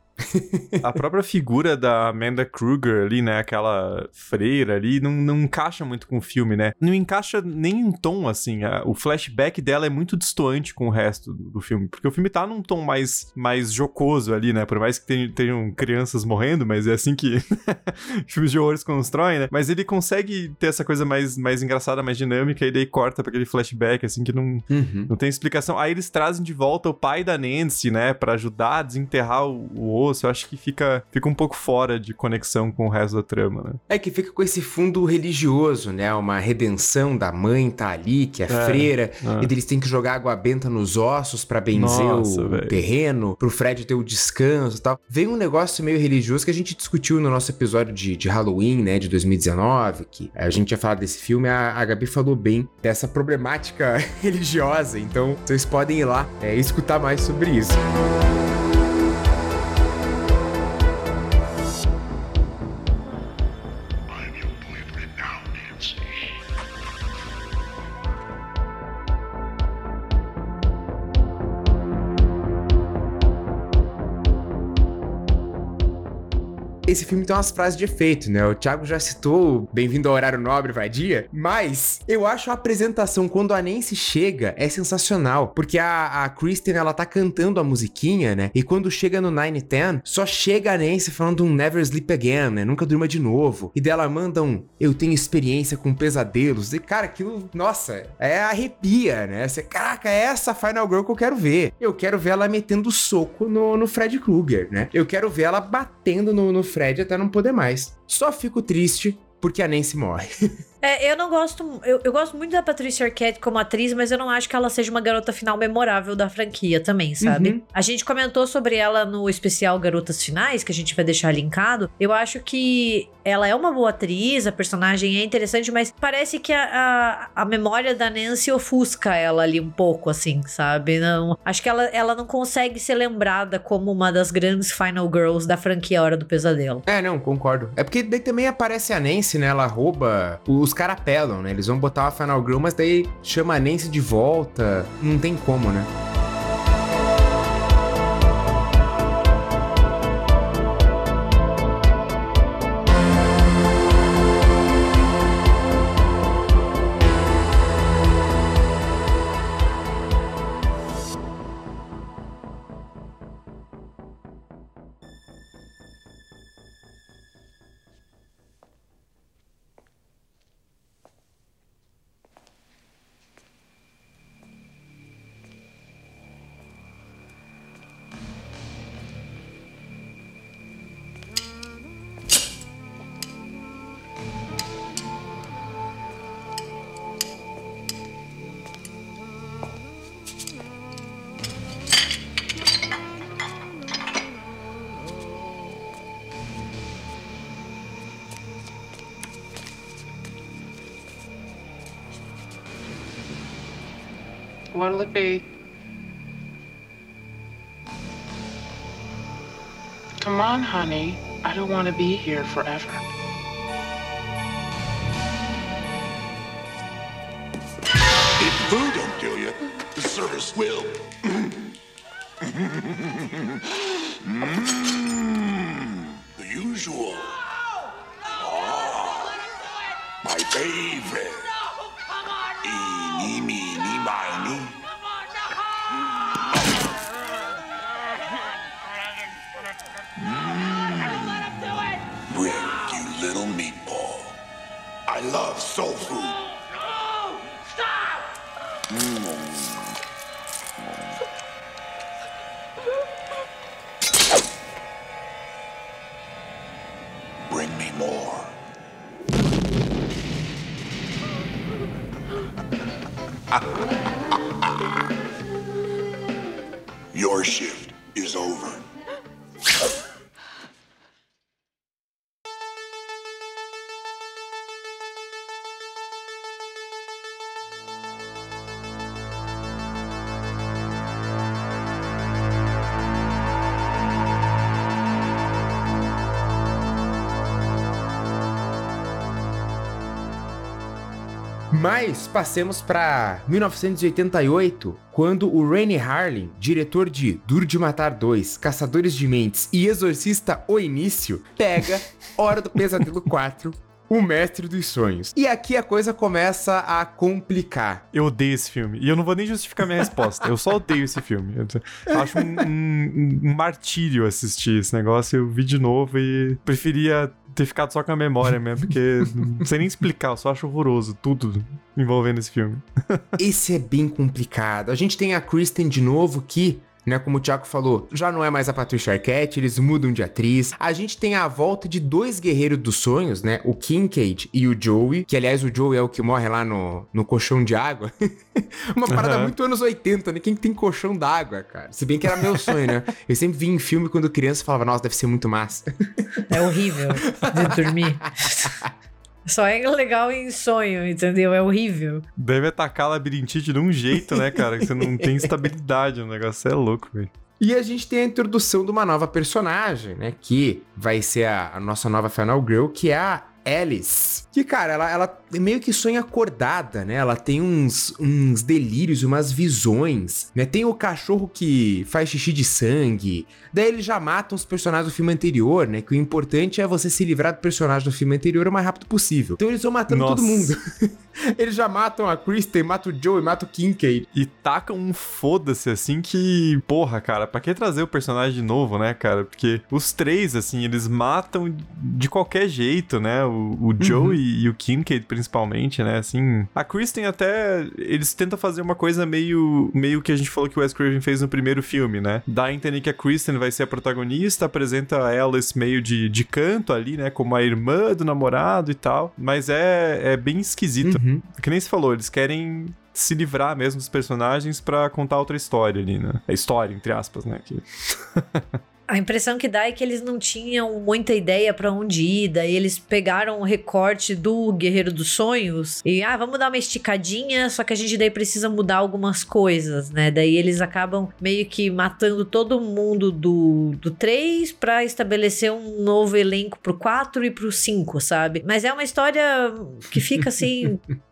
a própria figura da Amanda Kruger ali, né? Aquela freira ali, não, não encaixa muito com o filme, né? Não encaixa nem em tom, assim. A, o flashback dela é muito distoante com o resto do, do, filme. Porque o filme tá num tom mais, mais jocoso ali, né? Por mais que tenham, crianças morrendo, mas é assim que filmes de horrores constroem, né? Mas ele consegue ter essa coisa mais, mais engraçada, mais dinâmica, e daí corta pra aquele flashback, assim, que não, uhum. não tem explicação. Aí eles trazem de volta o pai da Nancy, né? Pra ajudar a desenterrar o, o eu acho que fica, fica um pouco fora de conexão com o resto da trama, né? É que fica com esse fundo religioso, né? Uma redenção da mãe tá ali, que é, é freira, é. e eles têm que jogar água benta nos ossos para benzer Nossa, o véio. terreno, pro Fred ter o descanso e tal. Vem um negócio meio religioso que a gente discutiu no nosso episódio de, de Halloween, né? De 2019, que a gente tinha falado desse filme, a, a Gabi falou bem dessa problemática religiosa. Então, vocês podem ir lá é, escutar mais sobre isso. Esse filme tem umas frases de efeito, né? O Thiago já citou Bem-vindo ao Horário Nobre, Vadia, mas eu acho a apresentação quando a Nancy chega é sensacional, porque a, a Kristen, ela tá cantando a musiquinha, né? E quando chega no 9 10, só chega a Nancy falando um Never Sleep Again, né? Nunca durma de novo. E dela manda um Eu tenho experiência com pesadelos. E cara, aquilo, nossa, é arrepia, né? Você, caraca, é essa Final Girl que eu quero ver. Eu quero ver ela metendo soco no, no Fred Krueger, né? Eu quero ver ela batendo no, no Fred até não poder mais. Só fico triste porque a Nancy morre. É, eu não gosto. Eu, eu, gosto muito da Patricia Arquette como atriz, mas eu não acho que ela seja uma garota final memorável da franquia também, sabe? Uhum. A gente comentou sobre ela no especial Garotas Finais, que a gente vai deixar linkado. Eu acho que ela é uma boa atriz, a personagem é interessante, mas parece que a, a, a memória da Nancy ofusca ela ali um pouco, assim, sabe? Não, acho que ela, ela não consegue ser lembrada como uma das grandes Final Girls da franquia Hora do Pesadelo. É, não, concordo. É porque daí também aparece a Nancy, né? Ela rouba os caras apelam, né? Eles vão botar uma Final Girl, mas daí chama a Nancy de volta. Não tem como, né? What'll it be? Come on, honey. I don't want to be here forever. If food don't kill you, the service will. mm, the usual. Mas passemos para 1988, quando o Rainy Harlin, diretor de Duro de Matar 2, Caçadores de Mentes e Exorcista O Início, pega Hora do Pesadelo 4 o Mestre dos Sonhos. E aqui a coisa começa a complicar. Eu odeio esse filme. E eu não vou nem justificar minha resposta. Eu só odeio esse filme. Eu acho um, um, um martírio assistir esse negócio. Eu vi de novo e preferia ter ficado só com a memória mesmo, porque não sei nem explicar, eu só acho horroroso tudo envolvendo esse filme. esse é bem complicado. A gente tem a Kristen de novo que né? Como o Thiago falou, já não é mais a Patricia Arquette, eles mudam de atriz. A gente tem a volta de dois guerreiros dos sonhos, né? O Kincaid e o Joey, que aliás o Joey é o que morre lá no, no colchão de água. Uma parada uhum. muito anos 80, né? Quem tem colchão d'água, cara? Se bem que era meu sonho, né? Eu sempre vi em filme quando criança e falava, nossa, deve ser muito massa. É horrível de dormir. Só é legal em sonho, entendeu? É horrível. Deve atacar labirintite de um jeito, né, cara? Que você não tem estabilidade, o negócio é louco, velho. E a gente tem a introdução de uma nova personagem, né? Que vai ser a, a nossa nova Final Girl, que é a Alice. Que, cara, ela, ela meio que sonha acordada, né? Ela tem uns, uns delírios, umas visões, né? Tem o cachorro que faz xixi de sangue. Daí eles já matam os personagens do filme anterior, né? Que o importante é você se livrar do personagem do filme anterior o mais rápido possível. Então eles vão matando Nossa. todo mundo. eles já matam a Kristen, matam o Joe e matam o Kincaid. E tacam um foda-se, assim, que. Porra, cara, pra que trazer o personagem de novo, né, cara? Porque os três, assim, eles matam de qualquer jeito, né? O, o Joe e, e o Kincaid, principalmente, né? Assim. A Kristen até. Eles tentam fazer uma coisa meio. meio que a gente falou que o Wes Craven fez no primeiro filme, né? Dá a entender que a Kristen vai ser a protagonista, apresenta a Alice meio de, de canto ali, né? Como a irmã do namorado e tal. Mas é, é bem esquisito. Uhum. Que nem se falou, eles querem se livrar mesmo dos personagens pra contar outra história ali, né? É história, entre aspas, né? Que... A impressão que dá é que eles não tinham muita ideia pra onde ir, daí eles pegaram o recorte do Guerreiro dos Sonhos e, ah, vamos dar uma esticadinha, só que a gente daí precisa mudar algumas coisas, né? Daí eles acabam meio que matando todo mundo do, do 3 pra estabelecer um novo elenco pro 4 e pro 5, sabe? Mas é uma história que fica assim.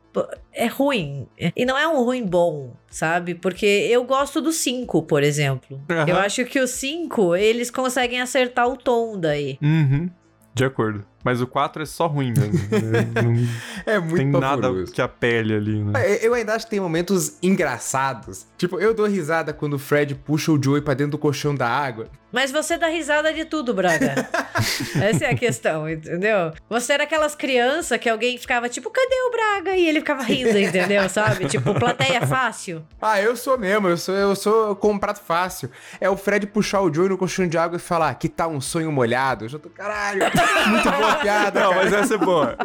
É ruim. E não é um ruim bom, sabe? Porque eu gosto do 5, por exemplo. Aham. Eu acho que o 5, eles conseguem acertar o tom daí. Uhum. De acordo. Mas o 4 é só ruim mesmo. É, É muito tem nada que apele ali, né? É, Eu ainda acho que tem momentos engraçados. Tipo, eu dou risada quando o Fred puxa o Joey pra dentro do colchão da água. Mas você dá risada de tudo, Braga. Essa é a questão, entendeu? Você era aquelas crianças que alguém ficava tipo, cadê o Braga? E ele ficava rindo, entendeu? Sabe? Tipo, plateia fácil. Ah, eu sou mesmo, eu sou, eu sou com um prato fácil. É o Fred puxar o Joey no colchão de água e falar, que tá um sonho molhado? Eu já tô, caralho, muito boa piada, Não, cara. mas essa é boa.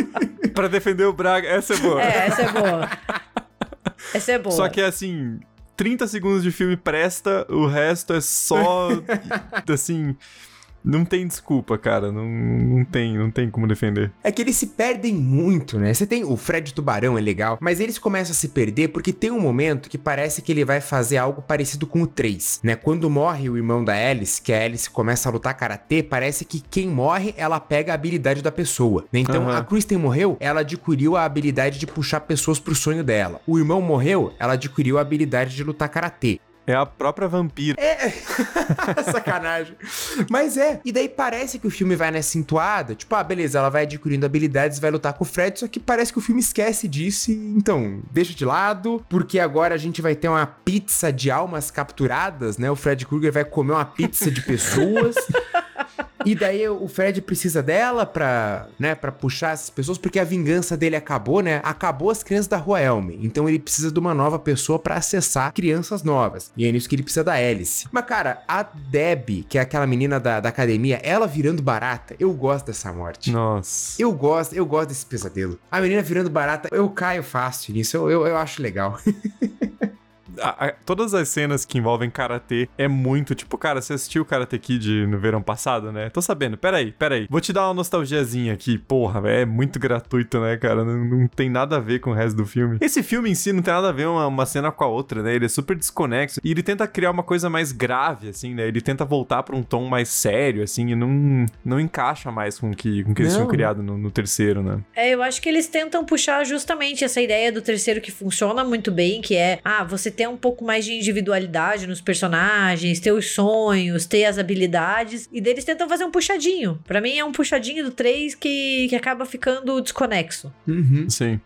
pra defender o Braga, essa é boa. É, essa é boa. Essa é boa. Só que é assim, 30 segundos de filme presta, o resto é só. assim. Não tem desculpa, cara. Não, não tem, não tem como defender. É que eles se perdem muito, né? Você tem o Fred Tubarão, é legal, mas eles começam a se perder porque tem um momento que parece que ele vai fazer algo parecido com o 3, né? Quando morre o irmão da Alice, que a Alice começa a lutar karatê, parece que quem morre, ela pega a habilidade da pessoa, né? Então Aham. a Kristen morreu, ela adquiriu a habilidade de puxar pessoas pro sonho dela. O irmão morreu, ela adquiriu a habilidade de lutar karatê. É a própria vampira. É. Sacanagem. Mas é. E daí parece que o filme vai nessa entoada. Tipo, ah, beleza, ela vai adquirindo habilidades, vai lutar com o Fred. Só que parece que o filme esquece disso. E, então, deixa de lado. Porque agora a gente vai ter uma pizza de almas capturadas, né? O Fred Krueger vai comer uma pizza de pessoas. E daí o Fred precisa dela pra, né, pra puxar essas pessoas, porque a vingança dele acabou, né? Acabou as crianças da Rua Elm. Então ele precisa de uma nova pessoa pra acessar crianças novas. E é nisso que ele precisa da Alice. Mas, cara, a Debbie, que é aquela menina da, da academia, ela virando barata, eu gosto dessa morte. Nossa. Eu gosto, eu gosto desse pesadelo. A menina virando barata, eu caio fácil nisso, eu, eu, eu acho legal. A- a- todas as cenas que envolvem karatê é muito tipo, cara, você assistiu Karate Kid no verão passado, né? Tô sabendo, peraí, peraí. Vou te dar uma nostalgiazinha aqui. Porra, é muito gratuito, né, cara? Não, não tem nada a ver com o resto do filme. Esse filme em si não tem nada a ver uma, uma cena com a outra, né? Ele é super desconexo. E ele tenta criar uma coisa mais grave, assim, né? Ele tenta voltar pra um tom mais sério, assim, e não, não encaixa mais com o que, com o que eles tinham criado no, no terceiro, né? É, eu acho que eles tentam puxar justamente essa ideia do terceiro que funciona muito bem, que é, ah, você ter um pouco mais de individualidade nos personagens, ter os sonhos, ter as habilidades, e deles tentam fazer um puxadinho. Pra mim é um puxadinho do 3 que, que acaba ficando desconexo. Uhum. Sim.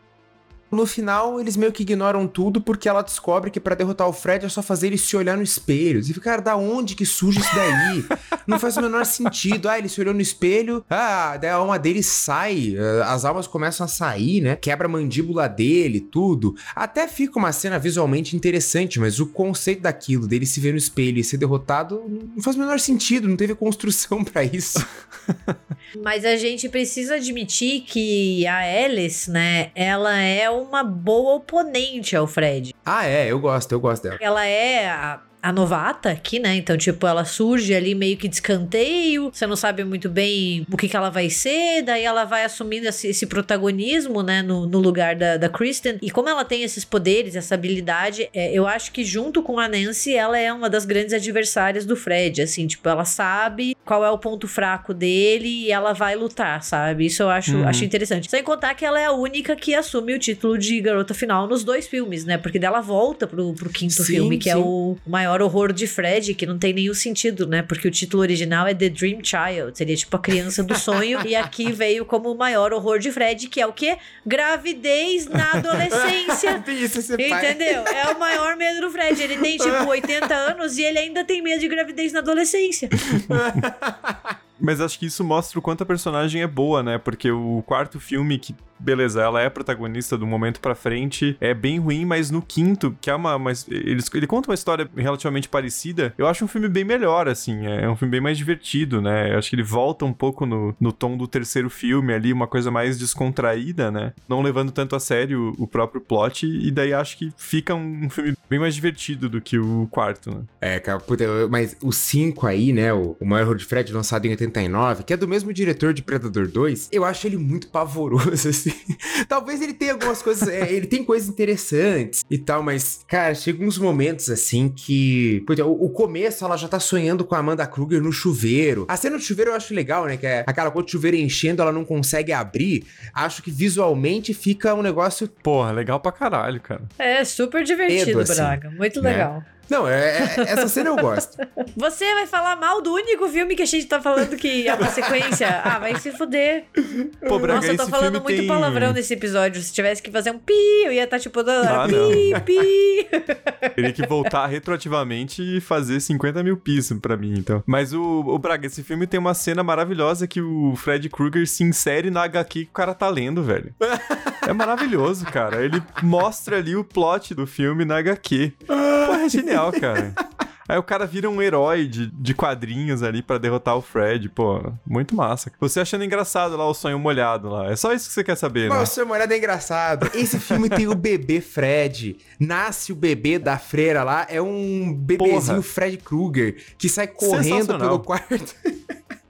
No final, eles meio que ignoram tudo porque ela descobre que pra derrotar o Fred é só fazer ele se olhar no espelho. E fica, cara, da onde que surge isso daí? Não faz o menor sentido. Ah, ele se olhou no espelho, ah, daí a alma dele sai, eh, as almas começam a sair, né? Quebra a mandíbula dele, tudo. Até fica uma cena visualmente interessante, mas o conceito daquilo, dele se ver no espelho e ser derrotado, não faz o menor sentido, não teve construção pra isso. Mas a gente precisa admitir que a Alice, né, ela é uma boa oponente ao Fred. Ah, é, eu gosto, eu gosto dela. Ela é a, a novata aqui, né? Então, tipo, ela surge ali meio que de escanteio, você não sabe muito bem o que, que ela vai ser, daí ela vai assumindo esse, esse protagonismo, né, no, no lugar da, da Kristen. E como ela tem esses poderes, essa habilidade, é, eu acho que junto com a Nancy, ela é uma das grandes adversárias do Fred, assim, tipo, ela sabe qual é o ponto fraco dele e ela vai lutar, sabe? Isso eu acho, Uhum. acho interessante. Sem contar que ela é a única que assume o título de garota final nos dois filmes, né? Porque dela volta pro, pro quinto Sim, filme, que é sim. o maior horror de Fred, que não tem nenhum sentido, né? Porque o título original é The Dream Child, seria tipo a criança do sonho, e aqui veio como o maior horror de Fred, que é o quê? Gravidez na adolescência. Isso, esse pai. Entendeu? É o maior medo do Fred. Ele tem, tipo, 80 anos e ele ainda tem medo de gravidez na adolescência. Mas acho que isso mostra o quanto a personagem é boa, né? Porque o quarto filme, que, beleza, ela é protagonista do momento pra frente, é bem ruim, mas no quinto, que é uma. uma eles, ele conta uma história relativamente parecida, eu acho um filme bem melhor, assim. É um filme bem mais divertido, né? Eu acho que ele volta um pouco no, no tom do terceiro filme ali, uma coisa mais descontraída, né? Não levando tanto a sério o, o próprio plot, e daí acho que fica um, um filme bem mais divertido do que o quarto, né? É, cara, puta, mas o 5 aí, né, o, o maior horror de Fred, lançado em 89, que é do mesmo diretor de Predador 2, eu acho ele muito pavoroso, assim. Talvez ele tenha algumas coisas, é, ele tem coisas interessantes e tal, mas, cara, chega uns momentos, assim, que... Puta, o, o começo, ela já tá sonhando com a Amanda Kruger no chuveiro. A cena do chuveiro eu acho legal, né, que é aquela coisa do chuveiro enchendo, ela não consegue abrir. Acho que visualmente fica um negócio Porra, legal pra caralho, cara. É super divertido, Edo, assim, Braga. Muito né? Não, é, é- essa cena eu gosto. Você vai falar mal do único filme que a gente tá falando que é uma sequência? Ah, vai se fuder. Pô, Braga, Nossa, eu tô falando filme muito tem... palavrão nesse episódio. Se tivesse que fazer um pi, eu ia estar tipo dando Ah, pi, não. pi. Teria que voltar retroativamente e fazer 50 mil pisos pra mim, então. Mas o, o Braga, esse filme tem uma cena maravilhosa que o Fred Krueger se insere na HQ que o cara tá lendo, velho. É maravilhoso, cara. Ele mostra ali o plot do filme na HQ. Pô, é genial, cara. Aí o cara vira um herói de, de quadrinhos ali pra derrotar o Fred, pô, muito massa. Você achando engraçado lá o sonho molhado lá. É só isso que você quer saber, né? Mas o seu molhado é engraçado. Esse filme tem o bebê Fred. Nasce o bebê da freira lá. É um bebezinho Porra. Fred Krueger que sai correndo pelo quarto.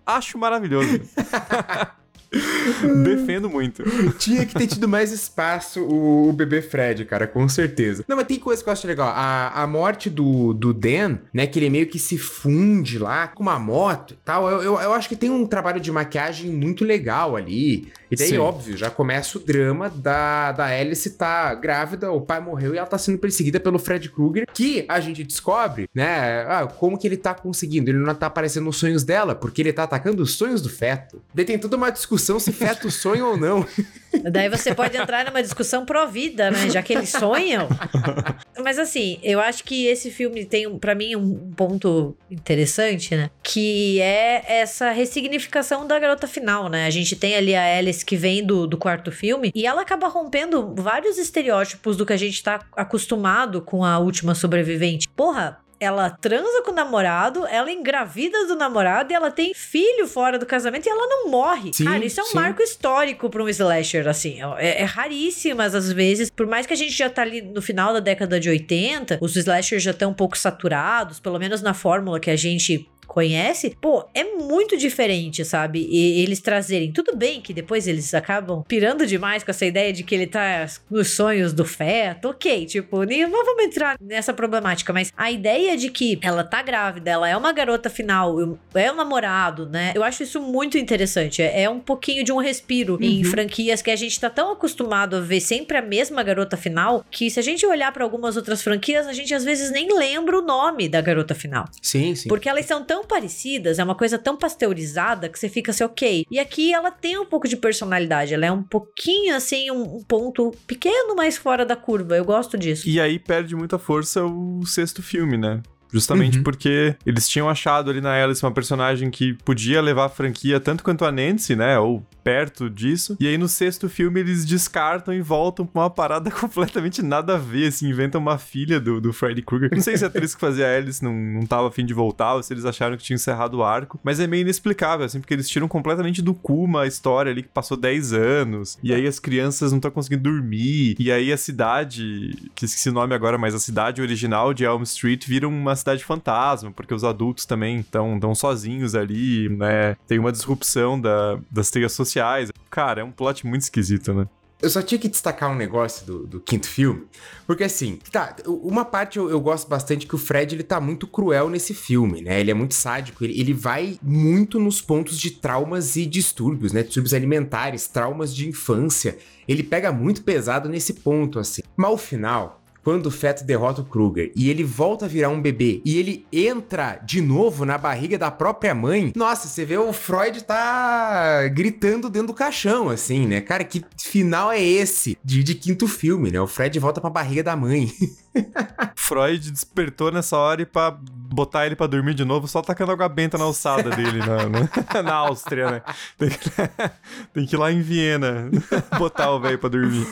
Acho maravilhoso. Defendo muito. Tinha que ter tido mais espaço o, o bebê Fred, cara, com certeza. Não, mas tem coisa que eu acho legal. A, a morte do, do Dan, né, que ele meio que se funde lá com uma moto e tal. Eu, eu, eu acho que tem um trabalho de maquiagem muito legal ali. E daí, Sim. óbvio, já começa o drama da, da Alice tá grávida, o pai morreu e ela tá sendo perseguida pelo Fred Krueger, que a gente descobre, né, ah, como que ele tá conseguindo. Ele não tá aparecendo nos sonhos dela, porque ele tá atacando os sonhos do feto. Daí tem toda uma discussão se feto sonha ou não. Daí você pode entrar numa discussão pró-vida, né? Já que eles sonham. Mas assim, eu acho que esse filme tem, pra mim, um ponto interessante, né? Que é essa ressignificação da garota final, né? A gente tem ali a Alice que vem do, do quarto filme e ela acaba rompendo vários estereótipos do que a gente tá acostumado com a última sobrevivente. Porra, ela transa com o namorado, ela engravida do namorado e ela tem filho fora do casamento e ela não morre. Sim, Cara, isso é um sim. marco histórico pra um slasher, assim. É, é raríssimas às vezes. Por mais que a gente já tá ali no final da década de 80, os slashers já estão um pouco saturados, pelo menos na fórmula que a gente conhece, pô, é muito diferente, sabe? E eles trazerem. Tudo bem que depois eles acabam pirando demais com essa ideia de que ele tá nos sonhos do feto. Ok, tipo, nem, vamos entrar nessa problemática, mas a ideia de que ela tá grávida, ela é uma garota final, é um namorado, né? Eu acho isso muito interessante. É, é um pouquinho de um respiro em franquias que a gente tá tão acostumado a ver sempre a mesma garota final que se a gente olhar pra algumas outras franquias, a gente às vezes nem lembra o nome da garota final. Sim, sim. Porque elas são tão parecidas, é uma coisa tão pasteurizada que você fica assim, ok. E aqui ela tem um pouco de personalidade, ela é um pouquinho assim, um, um ponto pequeno mais fora da curva. Eu gosto disso. E aí perde muita força o sexto filme, né? Justamente Uhum. porque eles tinham achado ali na Alice uma personagem que podia levar a franquia tanto quanto a Nancy, né? Ou perto disso. E aí no sexto filme eles descartam e voltam pra uma parada completamente nada a ver, assim, inventam uma filha do, do Freddy Krueger. Não sei se a atriz que fazia Alice não, não tava afim de voltar ou se eles acharam que tinha encerrado o arco, mas é meio inexplicável, assim, porque eles tiram completamente do cu uma história ali que passou 10 anos, e aí as crianças não estão conseguindo dormir, e aí a cidade, que esqueci o nome agora, mas a cidade original de Elm Street vira uma cidade fantasma, porque os adultos também estão tão sozinhos ali, né? Tem uma disrupção da, das teias sociais. Cara, é um plot muito esquisito, né? Eu só tinha que destacar um negócio do, do quinto filme, porque assim, tá, uma parte eu, eu, gosto bastante que o Fred ele tá muito cruel nesse filme, né? Ele é muito sádico, ele, ele vai muito nos pontos de traumas e distúrbios, né? Distúrbios alimentares, traumas de infância. Ele pega muito pesado nesse ponto, assim. Mas o final, quando o feto derrota o Kruger e ele volta a virar um bebê e ele entra de novo na barriga da própria mãe, nossa, você vê o Freud tá gritando dentro do caixão, assim, né? Cara, que final é esse de, de quinto filme, né? O Fred volta pra barriga da mãe. Freud despertou nessa hora e pra botar ele pra dormir de novo, só tacando água benta na alçada dele na, na, na Áustria, né? Tem que, tem que, ir lá em Viena botar o velho pra dormir.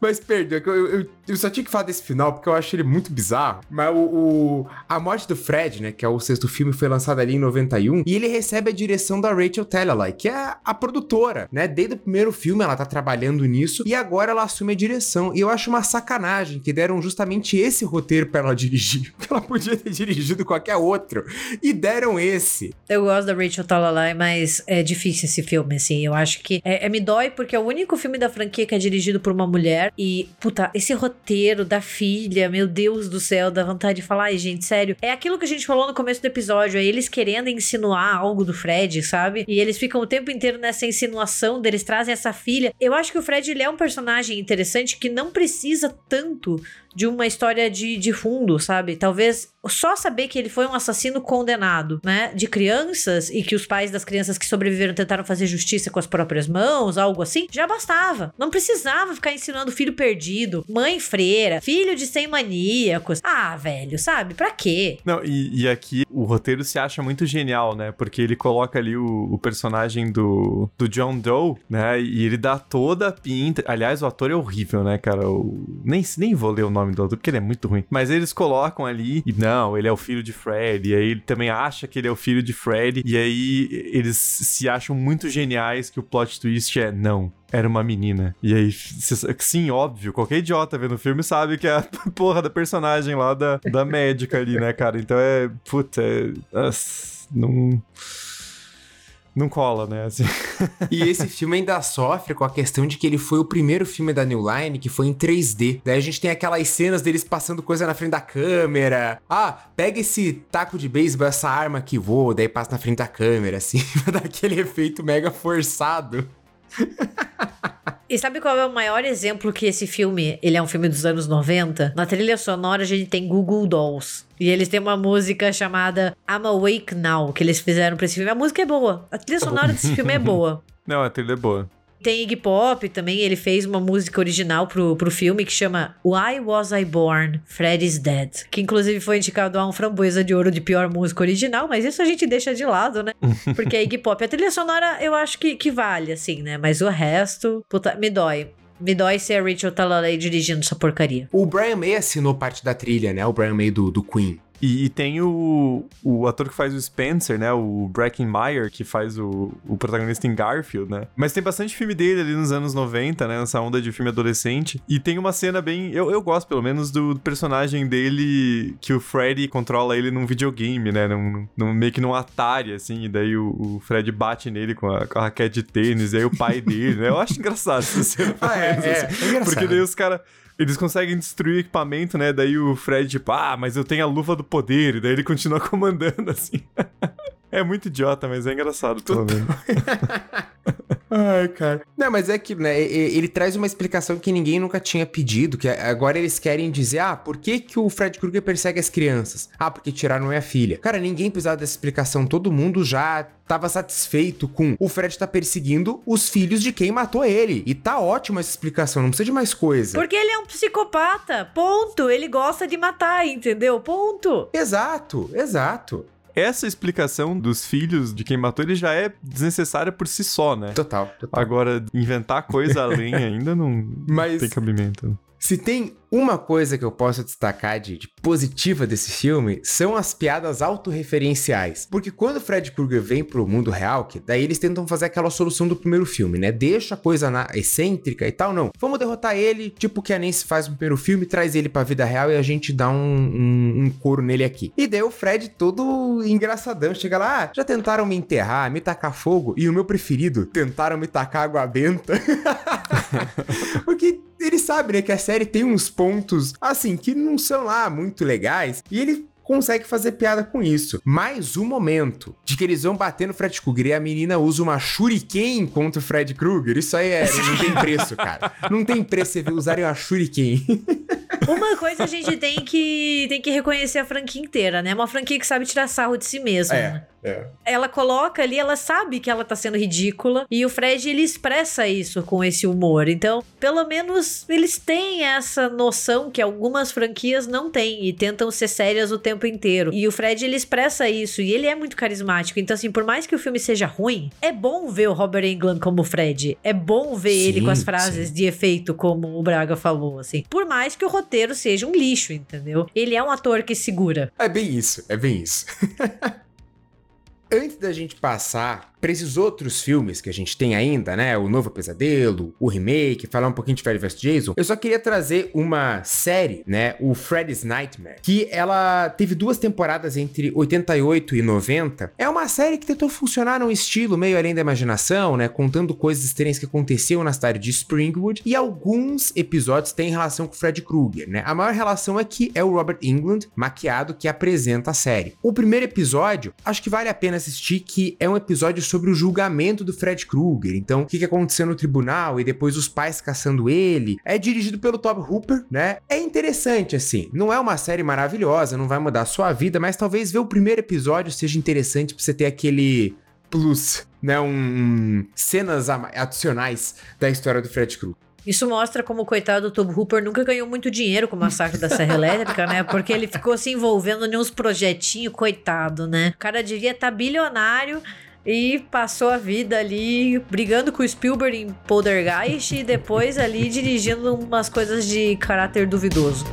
Mas perdeu, eu, eu, eu, só tinha que falar desse final porque eu acho ele muito bizarro. Mas o, o, a morte do Fred, né, que é o sexto filme, foi lançado ali em 91, e ele recebe a direção da Rachel Talalay, que é a produtora, né? Desde o primeiro filme ela tá trabalhando nisso e agora ela assume a direção. E eu acho uma sacanagem que deram justamente esse roteiro para ela dirigir. Ela podia ter dirigido qualquer outro. E deram esse. Eu gosto da Rachel Talalay, mas é difícil esse filme, assim. Eu acho que é, é, me dói porque é o único filme da franquia que é dirigido por uma mulher. E, puta, esse roteiro da filha, meu Deus do céu, dá vontade de falar, ai, gente, sério. É aquilo que a gente falou no começo do episódio, é eles querendo insinuar algo do Fred, sabe? E eles ficam o tempo inteiro nessa insinuação deles trazem essa filha. Eu acho que o Fred ele é um personagem interessante que não precisa tanto de uma história de, de fundo, sabe? Talvez só saber que ele foi um assassino condenado, né? De crianças e que os pais das crianças que sobreviveram tentaram fazer justiça com as próprias mãos, algo assim, já bastava. Não precisava ficar ensinando filho perdido, mãe freira, filho de sem maníacos. Ah, velho, sabe? Pra quê? Não, e, e aqui o roteiro se acha muito genial, né? Porque ele coloca ali o, o personagem do, do John Doe, né? E ele dá toda a pinta. Aliás, o ator é horrível, né, cara? O... Nem, nem vou ler o nome do ator porque ele é muito ruim. Mas eles colocam ali e não, ele é o filho de Fred. E aí ele também acha que ele é o filho de Fred. E aí eles se acham muito geniais que o plot twist é não. Era uma menina. E aí, sim, óbvio, qualquer idiota vendo o filme sabe que é a porra da personagem lá da, da médica ali, né, cara? Então é. Puta, é. Não não cola, né? Assim. e esse filme ainda sofre com a questão de que ele foi o primeiro filme da New Line que foi em 3D. Daí a gente tem aquelas cenas deles passando coisa na frente da câmera. Ah, pega esse taco de beisebol, essa arma que voa, daí passa na frente da câmera, assim, pra dar aquele efeito mega forçado. E sabe qual é o maior exemplo que esse filme, ele é um filme dos anos 90? Na trilha sonora a gente tem Google Dolls. E eles têm uma música chamada I'm Awake Now, que eles fizeram pra esse filme. A música é boa. A trilha sonora desse filme é boa. Não, a trilha é boa. Tem Iggy Pop também, ele fez uma música original pro, pro filme que chama Why Was I Born? Fred is Dead. Que inclusive foi indicado a um framboesa de ouro de pior música original, mas isso a gente deixa de lado, né? Porque a Iggy Pop, a trilha sonora eu acho que, que vale, assim, né? Mas o resto, puta, me dói. Me dói ser a Rachel Talalay dirigindo essa porcaria. O Brian May assinou parte da trilha, né? O Brian May do, do Queen. E, e, tem o, o ator que faz o Spencer, né? O Breckenmeyer, que faz o, o protagonista em Garfield, né? Mas tem bastante filme dele ali nos anos 90, né? Nessa onda de filme adolescente. E tem uma cena bem. Eu, eu gosto, pelo menos, do personagem dele que o Freddy controla ele num videogame, né? Num, num meio que num Atari, assim. E daí o, o Fred bate nele com a, com a raquete de tênis. E aí o pai dele, né? Eu acho engraçado essa cena. ah, é, é, assim, é, Porque daí os caras eles conseguem destruir o equipamento, né? Daí o Fred, tipo, ah, mas eu tenho a luva do poder. E daí ele continua comandando, assim. É muito idiota, mas é engraçado, pelo menos. Ai, cara. Não, mas é que, né, ele traz uma explicação que ninguém nunca tinha pedido, que agora eles querem dizer, ah, por que que o Fred Krueger persegue as crianças? Ah, porque tiraram minha filha. Cara, ninguém precisava dessa explicação, todo mundo já tava satisfeito com o Fred tá perseguindo os filhos de quem matou ele. E tá ótima essa explicação, não precisa de mais coisa. Porque ele é um psicopata, ponto. Ele gosta de matar, entendeu? Ponto. Exato, exato essa explicação dos filhos de quem matou ele já é desnecessária por si só, né? Total, total. Agora, inventar coisa além ainda não Mas... tem cabimento. Se tem uma coisa que eu posso destacar de, de, positiva desse filme são as piadas autorreferenciais. Porque quando Fred Krueger vem pro mundo real, que daí eles tentam fazer aquela solução do primeiro filme, né? Deixa a coisa na, excêntrica e tal, não. Vamos derrotar ele, tipo que a Nancy faz no primeiro filme, traz ele pra vida real e a gente dá um, um, um couro nele aqui. E daí o Fred todo engraçadão, chega lá, ah, já tentaram me enterrar, me tacar fogo, e o meu preferido, tentaram me tacar água benta. Porque ele sabe, né, que a série tem uns pontos, assim, que não são lá muito legais. E ele consegue fazer piada com isso. Mais um momento de que eles vão bater no Fred Krueger e a menina usa uma shuriken contra o Fred Krueger. Isso aí é, não tem preço, cara. Não tem preço você usarem uma shuriken. Uma coisa a gente tem que, tem que reconhecer a franquia inteira, né? Uma franquia que sabe tirar sarro de si mesma. né? É. Ela coloca ali, ela sabe que ela tá sendo ridícula. E o Fred, ele expressa isso com esse humor. Então, pelo menos, eles têm essa noção que algumas franquias não têm. E tentam ser sérias o tempo inteiro. E o Fred, ele expressa isso. E ele é muito carismático. Então, assim, por mais que o filme seja ruim, é bom ver o Robert Englund como Fred. É bom ver ele Sim, com as frases sim. de efeito, como o Braga falou, assim. Por mais que o roteiro seja um lixo, entendeu? Ele é um ator que segura. É bem isso, é bem isso. Antes da gente passar para esses outros filmes que a gente tem ainda, né? O Novo Pesadelo, o remake, falar um pouquinho de Freddy vs Jason, eu só queria trazer uma série, né? O Freddy's Nightmare, que ela teve duas temporadas entre 88 e 90. É uma série que tentou funcionar num estilo meio além da imaginação, né? Contando coisas estranhas que aconteciam na cidade de Springwood, e alguns episódios têm relação com o Fred Krueger, né? A maior relação é que é o Robert Englund, maquiado, que apresenta a série. O primeiro episódio, acho que vale a pena assistir, que é um episódio sobre o julgamento do Fred Krueger. Então, o que, que aconteceu no tribunal e depois os pais caçando ele. É dirigido pelo Tob Hooper, né? É interessante, assim. Não é uma série maravilhosa, não vai mudar a sua vida, mas talvez ver o primeiro episódio seja interessante pra você ter aquele plus, né? Um cenas adicionais da história do Fred Krueger. Isso mostra como o coitado do Tobe Hooper nunca ganhou muito dinheiro com o massacre da Serra Elétrica, né? Porque ele ficou se envolvendo em uns projetinhos, coitado, né? O cara devia estar bilionário e passou a vida ali brigando com o Spielberg em Poltergeist e depois ali dirigindo umas coisas de caráter duvidoso.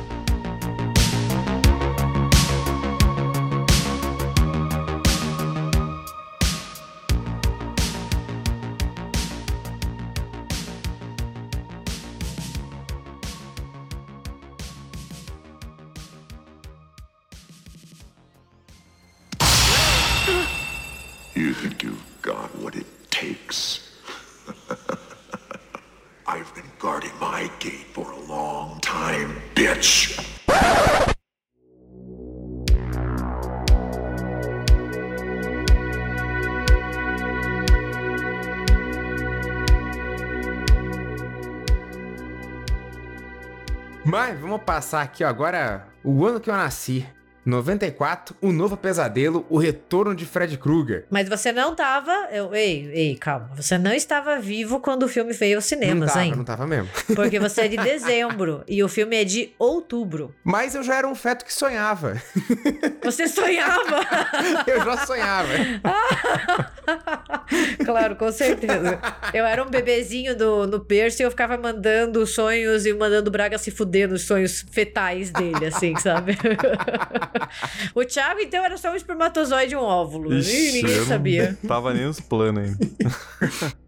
Passar aqui ó, agora o ano que eu nasci. 94, o novo pesadelo, o retorno de Fred Krueger. Mas você não tava. Eu, ei, ei, calma. Você não estava vivo quando o filme veio aos Não cinemas, tava, hein? não tava mesmo. Porque você é de dezembro e o filme é de outubro. Mas eu já era um feto que sonhava. Você sonhava! Eu já sonhava. claro, com certeza. Eu era um bebezinho do, no berço e eu ficava mandando sonhos e mandando o Braga se fuder nos sonhos fetais dele, assim, sabe? o Thiago, então, era só um espermatozoide e um óvulo. Ixi, ninguém sabia. Tava nem nos planos ainda.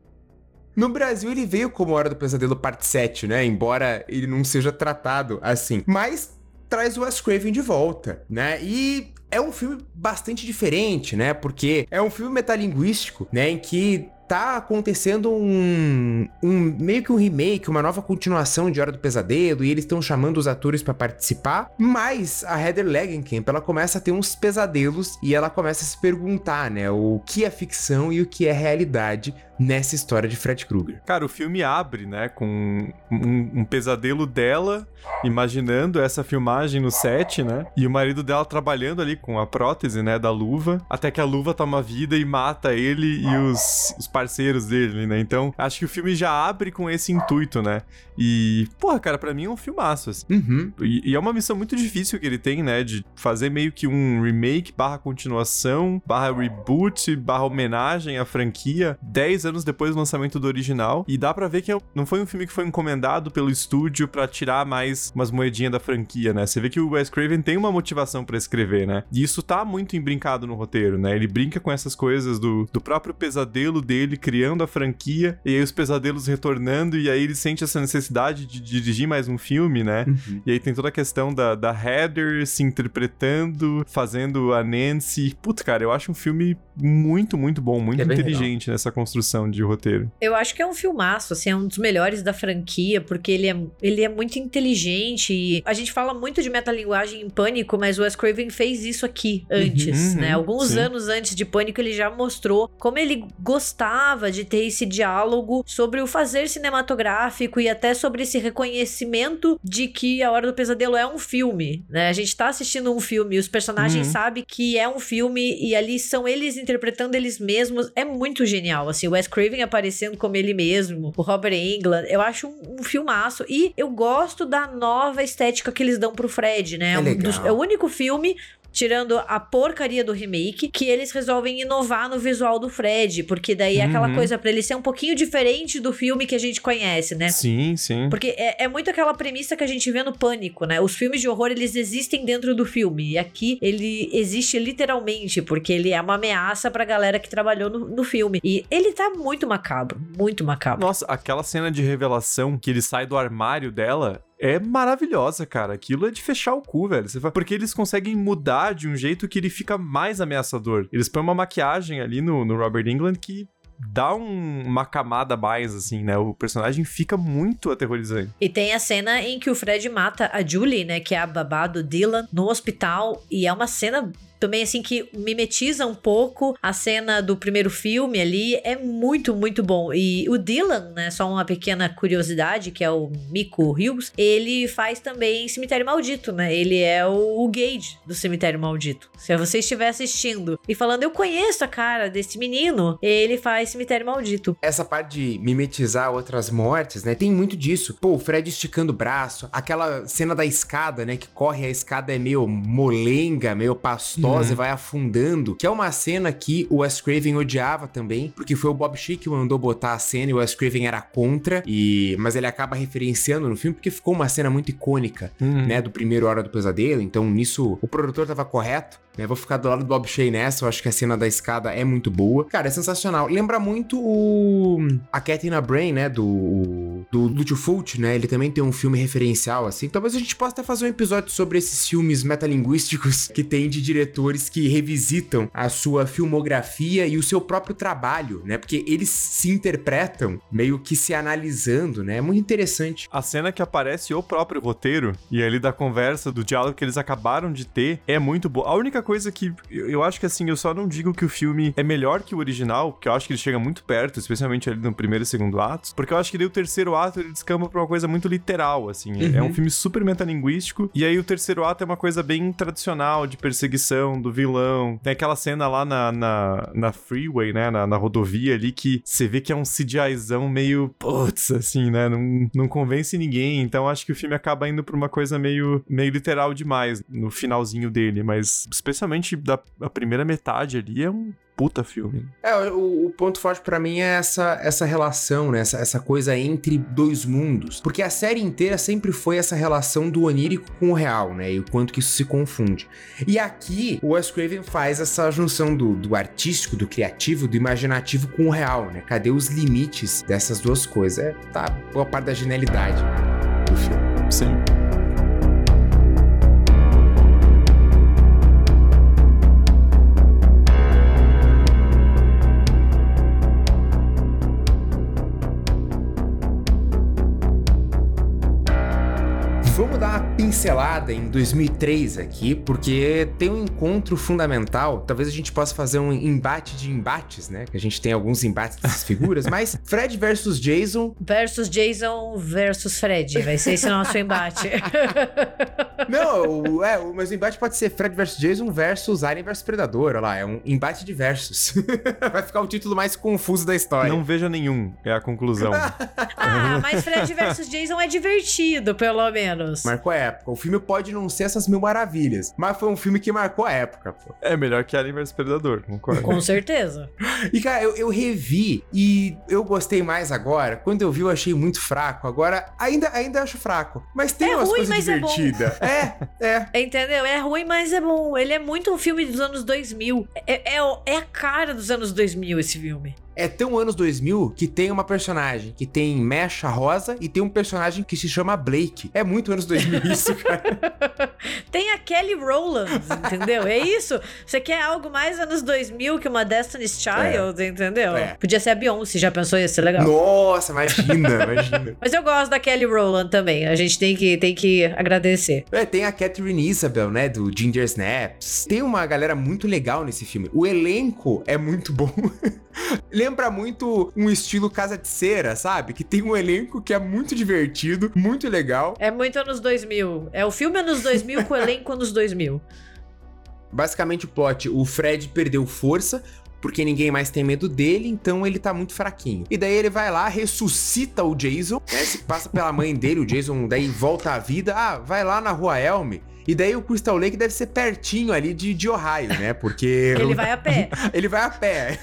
No Brasil, ele veio como Hora do Pesadelo Parte 7, né? Embora ele não seja tratado assim. Mas traz o Wes Craven de volta, né? E é um filme bastante diferente, né? Porque é um filme metalinguístico, né? Em que tá acontecendo um, um meio que um remake, uma nova continuação de Hora do Pesadelo e eles estão chamando os atores pra participar, mas a Heather Langenkamp, ela começa a ter uns pesadelos e ela começa a se perguntar, né, o que é ficção e o que é realidade nessa história de Fred Krueger. Cara, o filme abre, né, com um, um pesadelo dela, imaginando essa filmagem no set, né? E o marido dela trabalhando ali com a prótese, né, da luva, até que a luva toma vida e mata ele e os, os parceiros dele, né? Então, acho que o filme já abre com esse intuito, né? E, porra, cara, pra mim é um filmaço, assim. Uhum. E, e é uma missão muito difícil que ele tem, né? De fazer meio que um remake barra continuação, barra reboot, barra homenagem à franquia, 10 anos depois do lançamento do original. E dá pra ver que é- não foi um filme que foi encomendado pelo estúdio pra tirar mais umas moedinhas da franquia, né? Você vê que o Wes Craven tem uma motivação pra escrever, né? E isso tá muito embrincado no roteiro, né? Ele brinca com essas coisas do, do próprio pesadelo dele dele criando a franquia, e aí os pesadelos retornando, e aí ele sente essa necessidade de dirigir mais um filme, né? Uhum. E aí tem toda a questão da, da Heather se interpretando, fazendo a Nancy. Putz, cara, eu acho um filme muito, muito bom, muito É inteligente nessa construção de roteiro. Eu acho que é um filmaço, assim, é um dos melhores da franquia, porque ele é, ele é muito inteligente. E a gente fala muito de metalinguagem em Pânico, mas o Wes Craven fez isso aqui antes, Uhum, né? Alguns sim. anos antes de Pânico, ele já mostrou como ele gostava de ter esse diálogo sobre o fazer cinematográfico e até sobre esse reconhecimento de que A Hora do Pesadelo é um filme, né? A gente tá assistindo um filme os personagens Uhum. sabem que é um filme e ali são eles interpretando eles mesmos. É muito genial, assim, o Wes Craven aparecendo como ele mesmo, o Robert Englund. Eu acho um, um filmaço e eu gosto da nova estética que eles dão pro Fred, né? É Um dos- é o único filme Tirando a porcaria do remake, que eles resolvem inovar no visual do Fred, porque daí é aquela Uhum. coisa pra ele ser um pouquinho diferente do filme que a gente conhece, né? Sim, sim. Porque é, é muito aquela premissa que a gente vê no Pânico, né? Os filmes de horror, eles existem dentro do filme. E aqui, ele existe literalmente, porque ele é uma ameaça pra galera que trabalhou no, no filme. E ele tá muito macabro, muito macabro. Nossa, aquela cena de revelação que ele sai do armário dela é maravilhosa, cara. Aquilo é de fechar o cu, velho. Fala- Porque eles conseguem mudar de um jeito que ele fica mais ameaçador. Eles põem uma maquiagem ali no, no Robert England que dá um- uma camada mais, assim, né? O personagem fica muito aterrorizante. E tem a cena em que o Fred mata a Julie, né? Que é a babá do Dylan, no hospital. E é uma cena também, assim, que mimetiza um pouco a cena do primeiro filme ali. É muito, muito bom. E o Dylan, né? Só uma pequena curiosidade, que é o Miko Hughes. Ele faz também Cemitério Maldito, né? Ele é o, o Gage do Cemitério Maldito. Se você estiver assistindo e falando, eu conheço a cara desse menino, ele faz Cemitério Maldito. Essa parte de mimetizar outras mortes, né? Tem muito disso. Pô, o Fred esticando o braço, aquela cena da escada, né? Que corre, a escada é meio molenga, meio Uhum. e vai afundando. Que é uma cena que o Wes Craven odiava também, porque foi o Bob Sheik que mandou botar a cena e o Wes Craven era contra. E mas ele acaba referenciando no filme porque ficou uma cena muito icônica, Uhum. né? Do primeiro Hora do Pesadelo. Então nisso o produtor tava correto. Né? Vou ficar do lado do Bob Shea nessa, eu acho que a cena da escada é muito boa. Cara, é sensacional. Lembra muito o. A Katina Brain, né? Do. Do Lúcio Fulci, né? Ele também tem um filme referencial, assim. Talvez a gente possa até fazer um episódio sobre esses filmes metalinguísticos que tem de diretores que revisitam a sua filmografia e o seu próprio trabalho, né? Porque eles se interpretam meio que se analisando, né? É muito interessante. A cena que aparece o próprio roteiro e ali da conversa, do diálogo que eles acabaram de ter, é muito boa. A única coisa que eu acho que assim, eu só não digo que o filme é melhor que o original, porque eu acho que ele chega muito perto, especialmente ali no primeiro e segundo atos, porque eu acho que daí o terceiro ato ele descamba pra uma coisa muito literal, assim. É um filme super metalinguístico, e aí o terceiro ato é uma coisa bem tradicional de perseguição do vilão. Tem aquela cena lá na, na, na freeway, né, na, na rodovia ali, que você vê que é um CGIzão meio, putz, assim, né, não, não convence ninguém, então acho que o filme acaba indo pra uma coisa meio, meio literal demais no finalzinho dele, mas especialmente da a primeira metade ali é um puta filme. É, o, o ponto forte pra mim é essa, essa relação, né? Essa, essa coisa entre dois mundos. Porque a série inteira sempre foi essa relação do onírico com o real, né? E o quanto que isso se confunde. E aqui, o Wes Craven faz essa junção do, do artístico, do criativo, do imaginativo com o real, né? Cadê os limites dessas duas coisas? É, tá boa parte da genialidade do filme. Sim. su Vamos dar uma pincelada em 2003 aqui, porque tem um encontro fundamental. Talvez a gente possa fazer um embate de embates, né? Que a gente tem alguns embates dessas figuras, mas Fred versus Jason. Versus Jason versus Fred. Vai ser esse nosso embate. Não, o, é, o, mas o embate pode ser Fred versus Jason versus Alien versus Predador. Olha lá, é um embate de versus. Vai ficar o título mais confuso da história. Não veja nenhum, é a conclusão. ah, mas Fred versus Jason é divertido, pelo menos. Marcou a época. O filme pode não ser essas mil maravilhas, mas foi um filme que marcou a época, pô. é melhor que Alien vs Predador, concordo. Com certeza. E, cara, eu, eu revi e eu gostei mais agora. Quando eu vi, eu achei muito fraco. Agora, ainda, ainda acho fraco. Mas tem É umas ruim, coisas mas é bom. divertidas. É, é. Entendeu? É ruim, mas é bom. Ele é muito um filme dos anos 2000. É, é, é a cara dos anos 2000 esse filme. É tão anos 2000 que tem uma personagem que tem mecha rosa e tem um personagem que se chama Blake. É muito anos 2000 isso, cara. Tem a Kelly Rowland, entendeu? É isso. Você quer algo mais anos 2000 que uma Destiny's Child, entendeu? É. Podia ser a Beyoncé, já pensou? Ia ser legal. Nossa, imagina, imagina. Mas eu gosto da Kelly Rowland também. A gente tem que, tem que agradecer. É, tem a Catherine Isabel, né, do Ginger Snaps. Tem uma galera muito legal nesse filme. O elenco é muito bom. Lembra muito um estilo Casa de Cera, sabe? Que tem um elenco que é muito divertido, muito legal. É muito anos 2000. É o filme anos 2000 com o elenco anos 2000. Basicamente o plot, o Fred perdeu força, porque ninguém mais tem medo dele, então ele tá muito fraquinho. E daí ele vai lá, ressuscita o Jason, né? Se passa pela mãe dele, o Jason daí volta à vida. Ah, vai lá na rua Elm. E daí o Crystal Lake deve ser pertinho ali de, de Ohio, né? Porque. Ele vai a pé. ele vai a pé.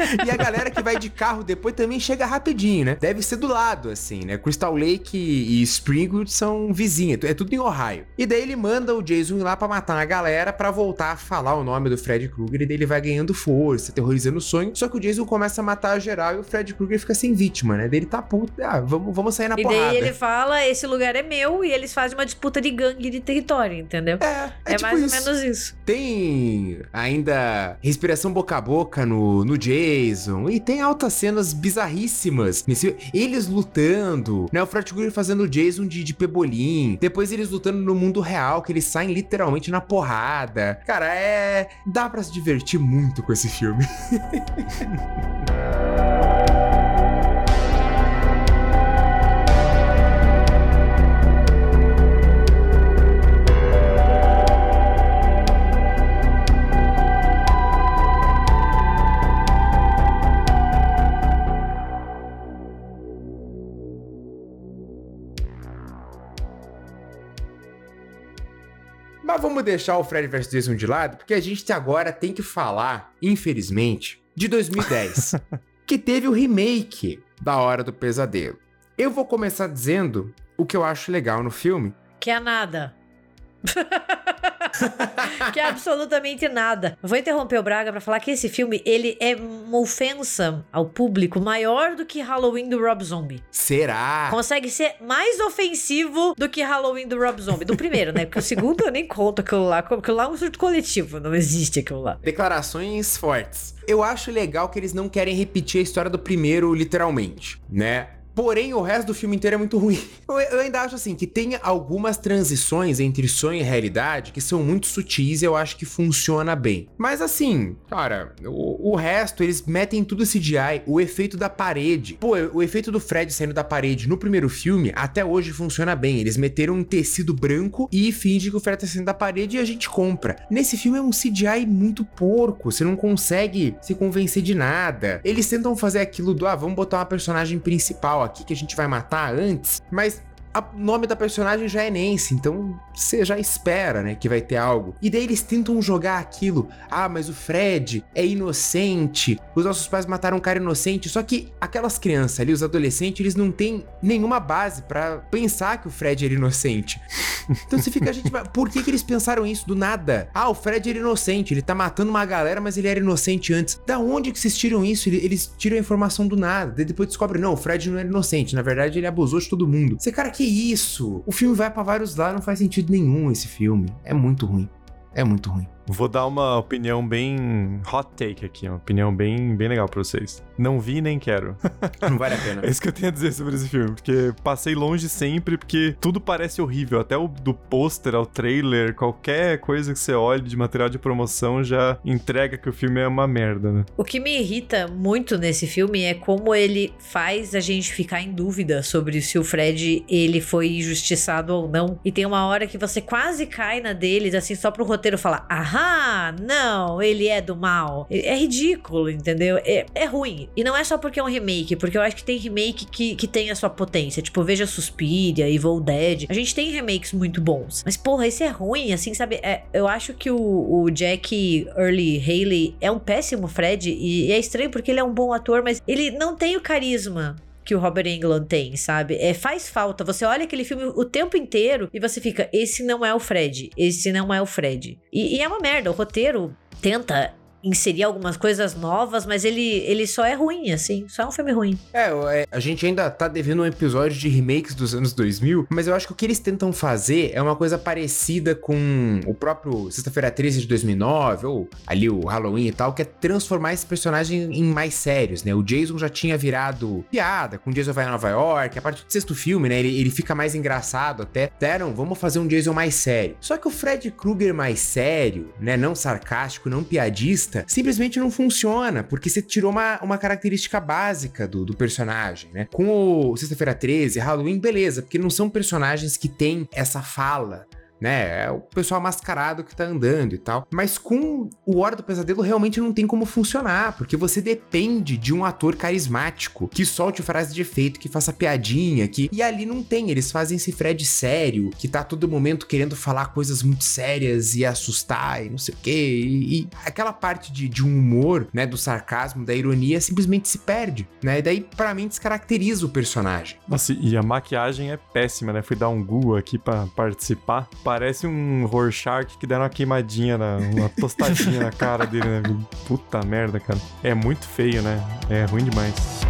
E a galera que vai de carro depois também chega rapidinho, né? Deve ser do lado, assim, né? Crystal Lake e Springwood são vizinhos, é tudo em Ohio. E daí ele manda o Jason ir lá pra matar a galera pra voltar a falar o nome do Fred Krueger e daí ele vai ganhando força, terrorizando o sonho. Só que o Jason começa a matar geral e o Fred Krueger fica sem vítima, né? Daí ele tá puto, ah, vamos, vamos sair na E porrada. daí ele fala: esse lugar é meu, e eles fazem uma disputa de gangue de território, entendeu? É, é, É, tipo mais isso. ou menos isso. Tem ainda respiração boca a boca no, no Jason. E tem altas cenas bizarríssimas. Eles lutando, né? O Fred Krueger fazendo o Jason de, de pebolim. Depois eles lutando no mundo real, que eles saem literalmente na porrada. Cara, é. Dá pra se divertir muito com esse filme. Mas vamos deixar o Fred vs Jason de lado, porque a gente agora tem que falar, infelizmente, de 2010, que teve o remake da Hora do Pesadelo. Eu vou começar dizendo o que eu acho legal no filme. Que é nada. que é absolutamente nada. Vou interromper o Braga pra falar que esse filme, ele é uma ofensa ao público maior do que Halloween do Rob Zombie. Será? Consegue ser mais ofensivo do que Halloween do Rob Zombie. Do primeiro, né? Porque o segundo eu nem conto aquilo lá. Aquilo lá é um surto coletivo. Não existe aquilo lá. Declarações fortes. Eu acho legal que eles não querem repetir a história do primeiro literalmente, né? Porém, o resto do filme inteiro é muito ruim. Eu, eu ainda acho assim que tem algumas transições entre sonho e realidade que são muito sutis e eu acho que funciona bem. Mas assim, cara, o, o resto eles metem tudo CGI, o efeito da parede. Pô, o efeito do Fred saindo da parede no primeiro filme até hoje funciona bem. Eles meteram um tecido branco e fingem que o Fred tá saindo da parede e a gente compra. Nesse filme é um CGI muito porco, você não consegue se convencer de nada. Eles tentam fazer aquilo do, ah, vamos botar uma personagem principal aqui que a gente vai matar antes, mas o nome da personagem já é Nancy, então você já espera, né, que vai ter algo. E daí eles tentam jogar aquilo. Ah, mas o Fred é inocente. Os nossos pais mataram um cara inocente. Só que aquelas crianças ali, os adolescentes, eles não têm nenhuma base pra pensar que o Fred era inocente. Então você fica, gente, por que que eles pensaram isso do nada? Ah, o Fred era inocente, ele tá matando uma galera, mas ele era inocente antes. Da onde que vocês tiram isso? Ele- Eles tiram a informação do nada. Daí depois descobrem, não, o Fred não era inocente. Na verdade, ele abusou de todo mundo. Você, cara, que isso? O filme vai pra vários lados, não faz sentido nenhum esse filme. É muito ruim. É muito ruim. Vou dar uma opinião bem hot take aqui, uma opinião bem, bem legal pra vocês. Não vi nem quero. Não vale a pena. É isso que eu tenho a dizer sobre esse filme, porque passei longe sempre, porque tudo parece horrível, até o do pôster ao trailer, qualquer coisa que você olhe de material de promoção já entrega que o filme é uma merda, né? O que me irrita muito nesse filme é como ele faz a gente ficar em dúvida sobre se o Fred ele foi injustiçado ou não. E tem uma hora que você quase cai na deles, assim, só pro roteiro falar: ahá, não, ele é do mal. É ridículo, entendeu? É, é ruim. E não é só porque é um remake, porque eu acho que tem remake que, que tem a sua potência. Tipo, Veja Suspiria, Evil Dead. A gente tem remakes muito bons. Mas, porra, esse é ruim, assim, sabe? É, eu acho que o, o Jack Early Haley é um péssimo Fred. E, e é estranho porque ele é um bom ator, mas ele não tem o carisma que o Robert Englund tem, sabe? É, faz falta. Você olha aquele filme o tempo inteiro e você fica, esse não é o Fred, esse não é o Fred. E, e é uma merda, o roteiro tenta inserir algumas coisas novas, mas ele, ele só é ruim, assim. Só é um filme ruim. É, é, a gente ainda tá devendo um episódio de remakes dos anos 2000, mas eu acho que o que eles tentam fazer é uma coisa parecida com o próprio Sexta-feira 13 de 2009, ou ali o Halloween e tal, que é transformar esse personagem em mais sérios, né? O Jason já tinha virado piada com o Jason vai a Nova York, a partir do sexto filme, né? Ele, ele fica mais engraçado até. Deram, vamos fazer um Jason mais sério. Só que o Fred Krueger mais sério, né? Não sarcástico, não piadista, simplesmente não funciona, porque você tirou uma, uma característica básica do, do personagem, né? Com o Sexta-feira 13, Halloween, beleza, porque não são personagens que têm essa fala né? É o pessoal mascarado que tá andando e tal. Mas com o Hora do Pesadelo realmente não tem como funcionar, porque você depende de um ator carismático que solte frase de efeito, que faça piadinha, que. E ali não tem, eles fazem esse Fred sério, que tá todo momento querendo falar coisas muito sérias e assustar e não sei o quê. E, e aquela parte de, de um humor, né? Do sarcasmo, da ironia, simplesmente se perde, né? E daí, para mim, descaracteriza o personagem. Nossa, e a maquiagem é péssima, né? Fui dar um Google aqui para participar Parece um Rorschach que deram uma queimadinha, na, uma tostadinha na cara dele, né? Puta merda, cara. É muito feio, né? É ruim demais.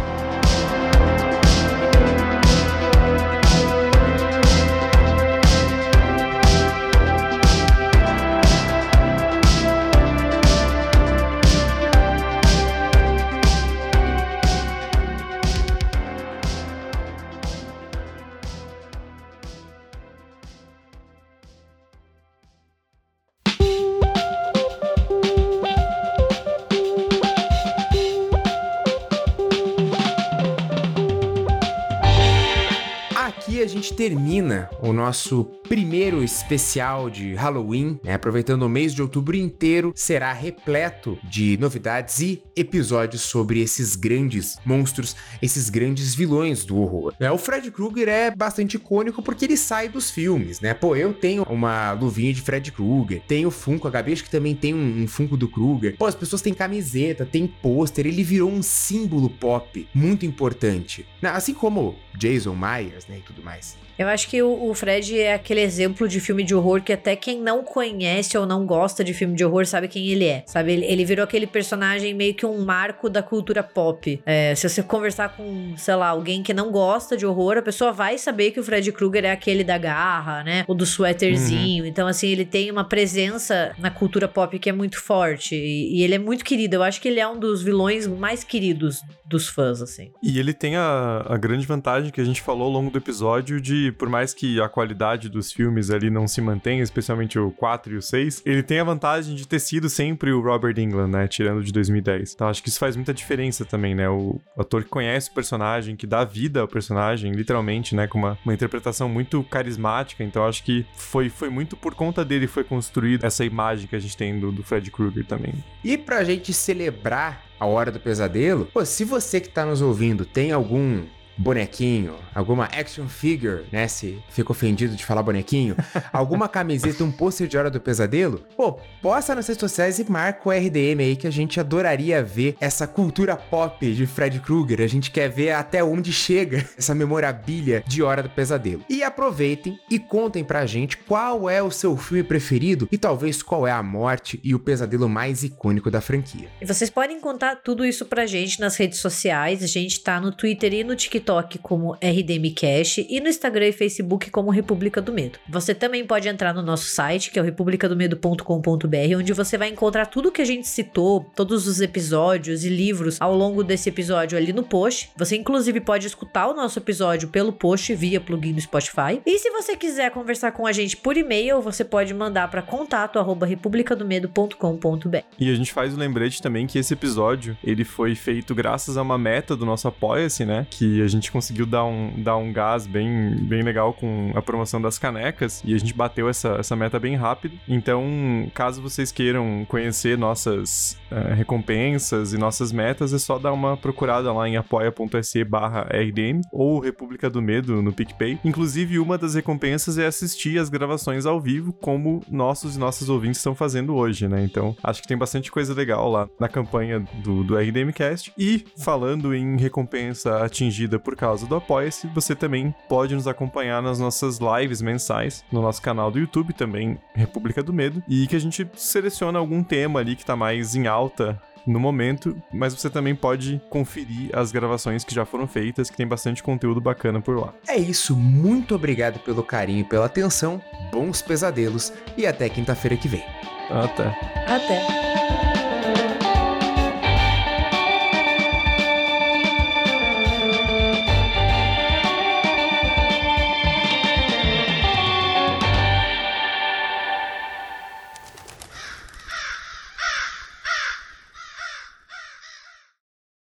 Termina o nosso primeiro especial de Halloween, né? aproveitando o mês de outubro inteiro, será repleto de novidades e episódios sobre esses grandes monstros, esses grandes vilões do horror. É, o Fred Krueger é bastante icônico porque ele sai dos filmes, né? Pô, eu tenho uma luvinha de Fred Krueger, tenho Funko, a Gabi acho que também tem um, um Funko do Krueger. Pô, as pessoas têm camiseta, tem pôster, ele virou um símbolo pop muito importante. Assim como Jason Myers, né, e tudo mais. Eu acho que o, o, Fred é aquele exemplo de filme de horror que até quem não conhece ou não gosta de filme de horror sabe quem ele é. Sabe? Ele, ele virou aquele personagem meio que um marco da cultura pop. É, se você conversar com, sei lá, alguém que não gosta de horror, a pessoa vai saber que o Fred Krueger é aquele da garra, né? O do suéterzinho. Uhum. Então, assim, ele tem uma presença na cultura pop que é muito forte. E, e ele é muito querido. Eu acho que ele é um dos vilões mais queridos dos fãs, assim. E ele tem a, a grande vantagem que a gente falou ao longo do episódio de por mais que a qualidade dos filmes ali não se mantenha, especialmente o 4 e o 6, ele tem a vantagem de ter sido sempre o Robert England, né? Tirando de 2010. Então acho que isso faz muita diferença também, né? O ator que conhece o personagem, que dá vida ao personagem, literalmente, né? Com uma, uma interpretação muito carismática. Então acho que foi, foi muito por conta dele foi construída essa imagem que a gente tem do, do Fred Krueger também. E pra gente celebrar a hora do pesadelo, pô, se você que tá nos ouvindo tem algum bonequinho, alguma action figure, né? Se fica ofendido de falar bonequinho, alguma camiseta, um pôster de Hora do Pesadelo, pô, posta nas redes sociais e marca o RDM aí que a gente adoraria ver essa cultura pop de Fred Krueger. A gente quer ver até onde chega essa memorabilia de Hora do Pesadelo. E aproveitem e contem pra gente qual é o seu filme preferido e talvez qual é a morte e o pesadelo mais icônico da franquia. E vocês podem contar tudo isso pra gente nas redes sociais. A gente tá no Twitter e no TikTok TikTok como RDMcast e no Instagram e Facebook como República do Medo. Você também pode entrar no nosso site, que é o republicadomedo.com.br, onde você vai encontrar tudo que a gente citou, todos os episódios e livros ao longo desse episódio ali no post. Você inclusive pode escutar o nosso episódio pelo post via plugin do Spotify. E se você quiser conversar com a gente por e-mail, você pode mandar para contato@republicadomedo.com.br. E a gente faz o lembrete também que esse episódio, ele foi feito graças a uma meta do nosso Apoia-se, né? Que a gente conseguiu dar um, dar um gás bem, bem legal com a promoção das canecas e a gente bateu essa, essa meta bem rápido. Então, caso vocês queiram conhecer nossas uh, recompensas e nossas metas, é só dar uma procurada lá em apoia.se barra RDM ou República do Medo no PicPay. Inclusive, uma das recompensas é assistir as gravações ao vivo, como nossos e nossas ouvintes estão fazendo hoje, né? Então, acho que tem bastante coisa legal lá na campanha do, do RDMcast. E, falando em recompensa atingida por causa do Apoia-se, você também pode nos acompanhar nas nossas lives mensais, no nosso canal do YouTube também, República do Medo, e que a gente seleciona algum tema ali que tá mais em alta no momento, mas você também pode conferir as gravações que já foram feitas, que tem bastante conteúdo bacana por lá. É isso, muito obrigado pelo carinho e pela atenção, bons pesadelos e até quinta-feira que vem. Até. Até.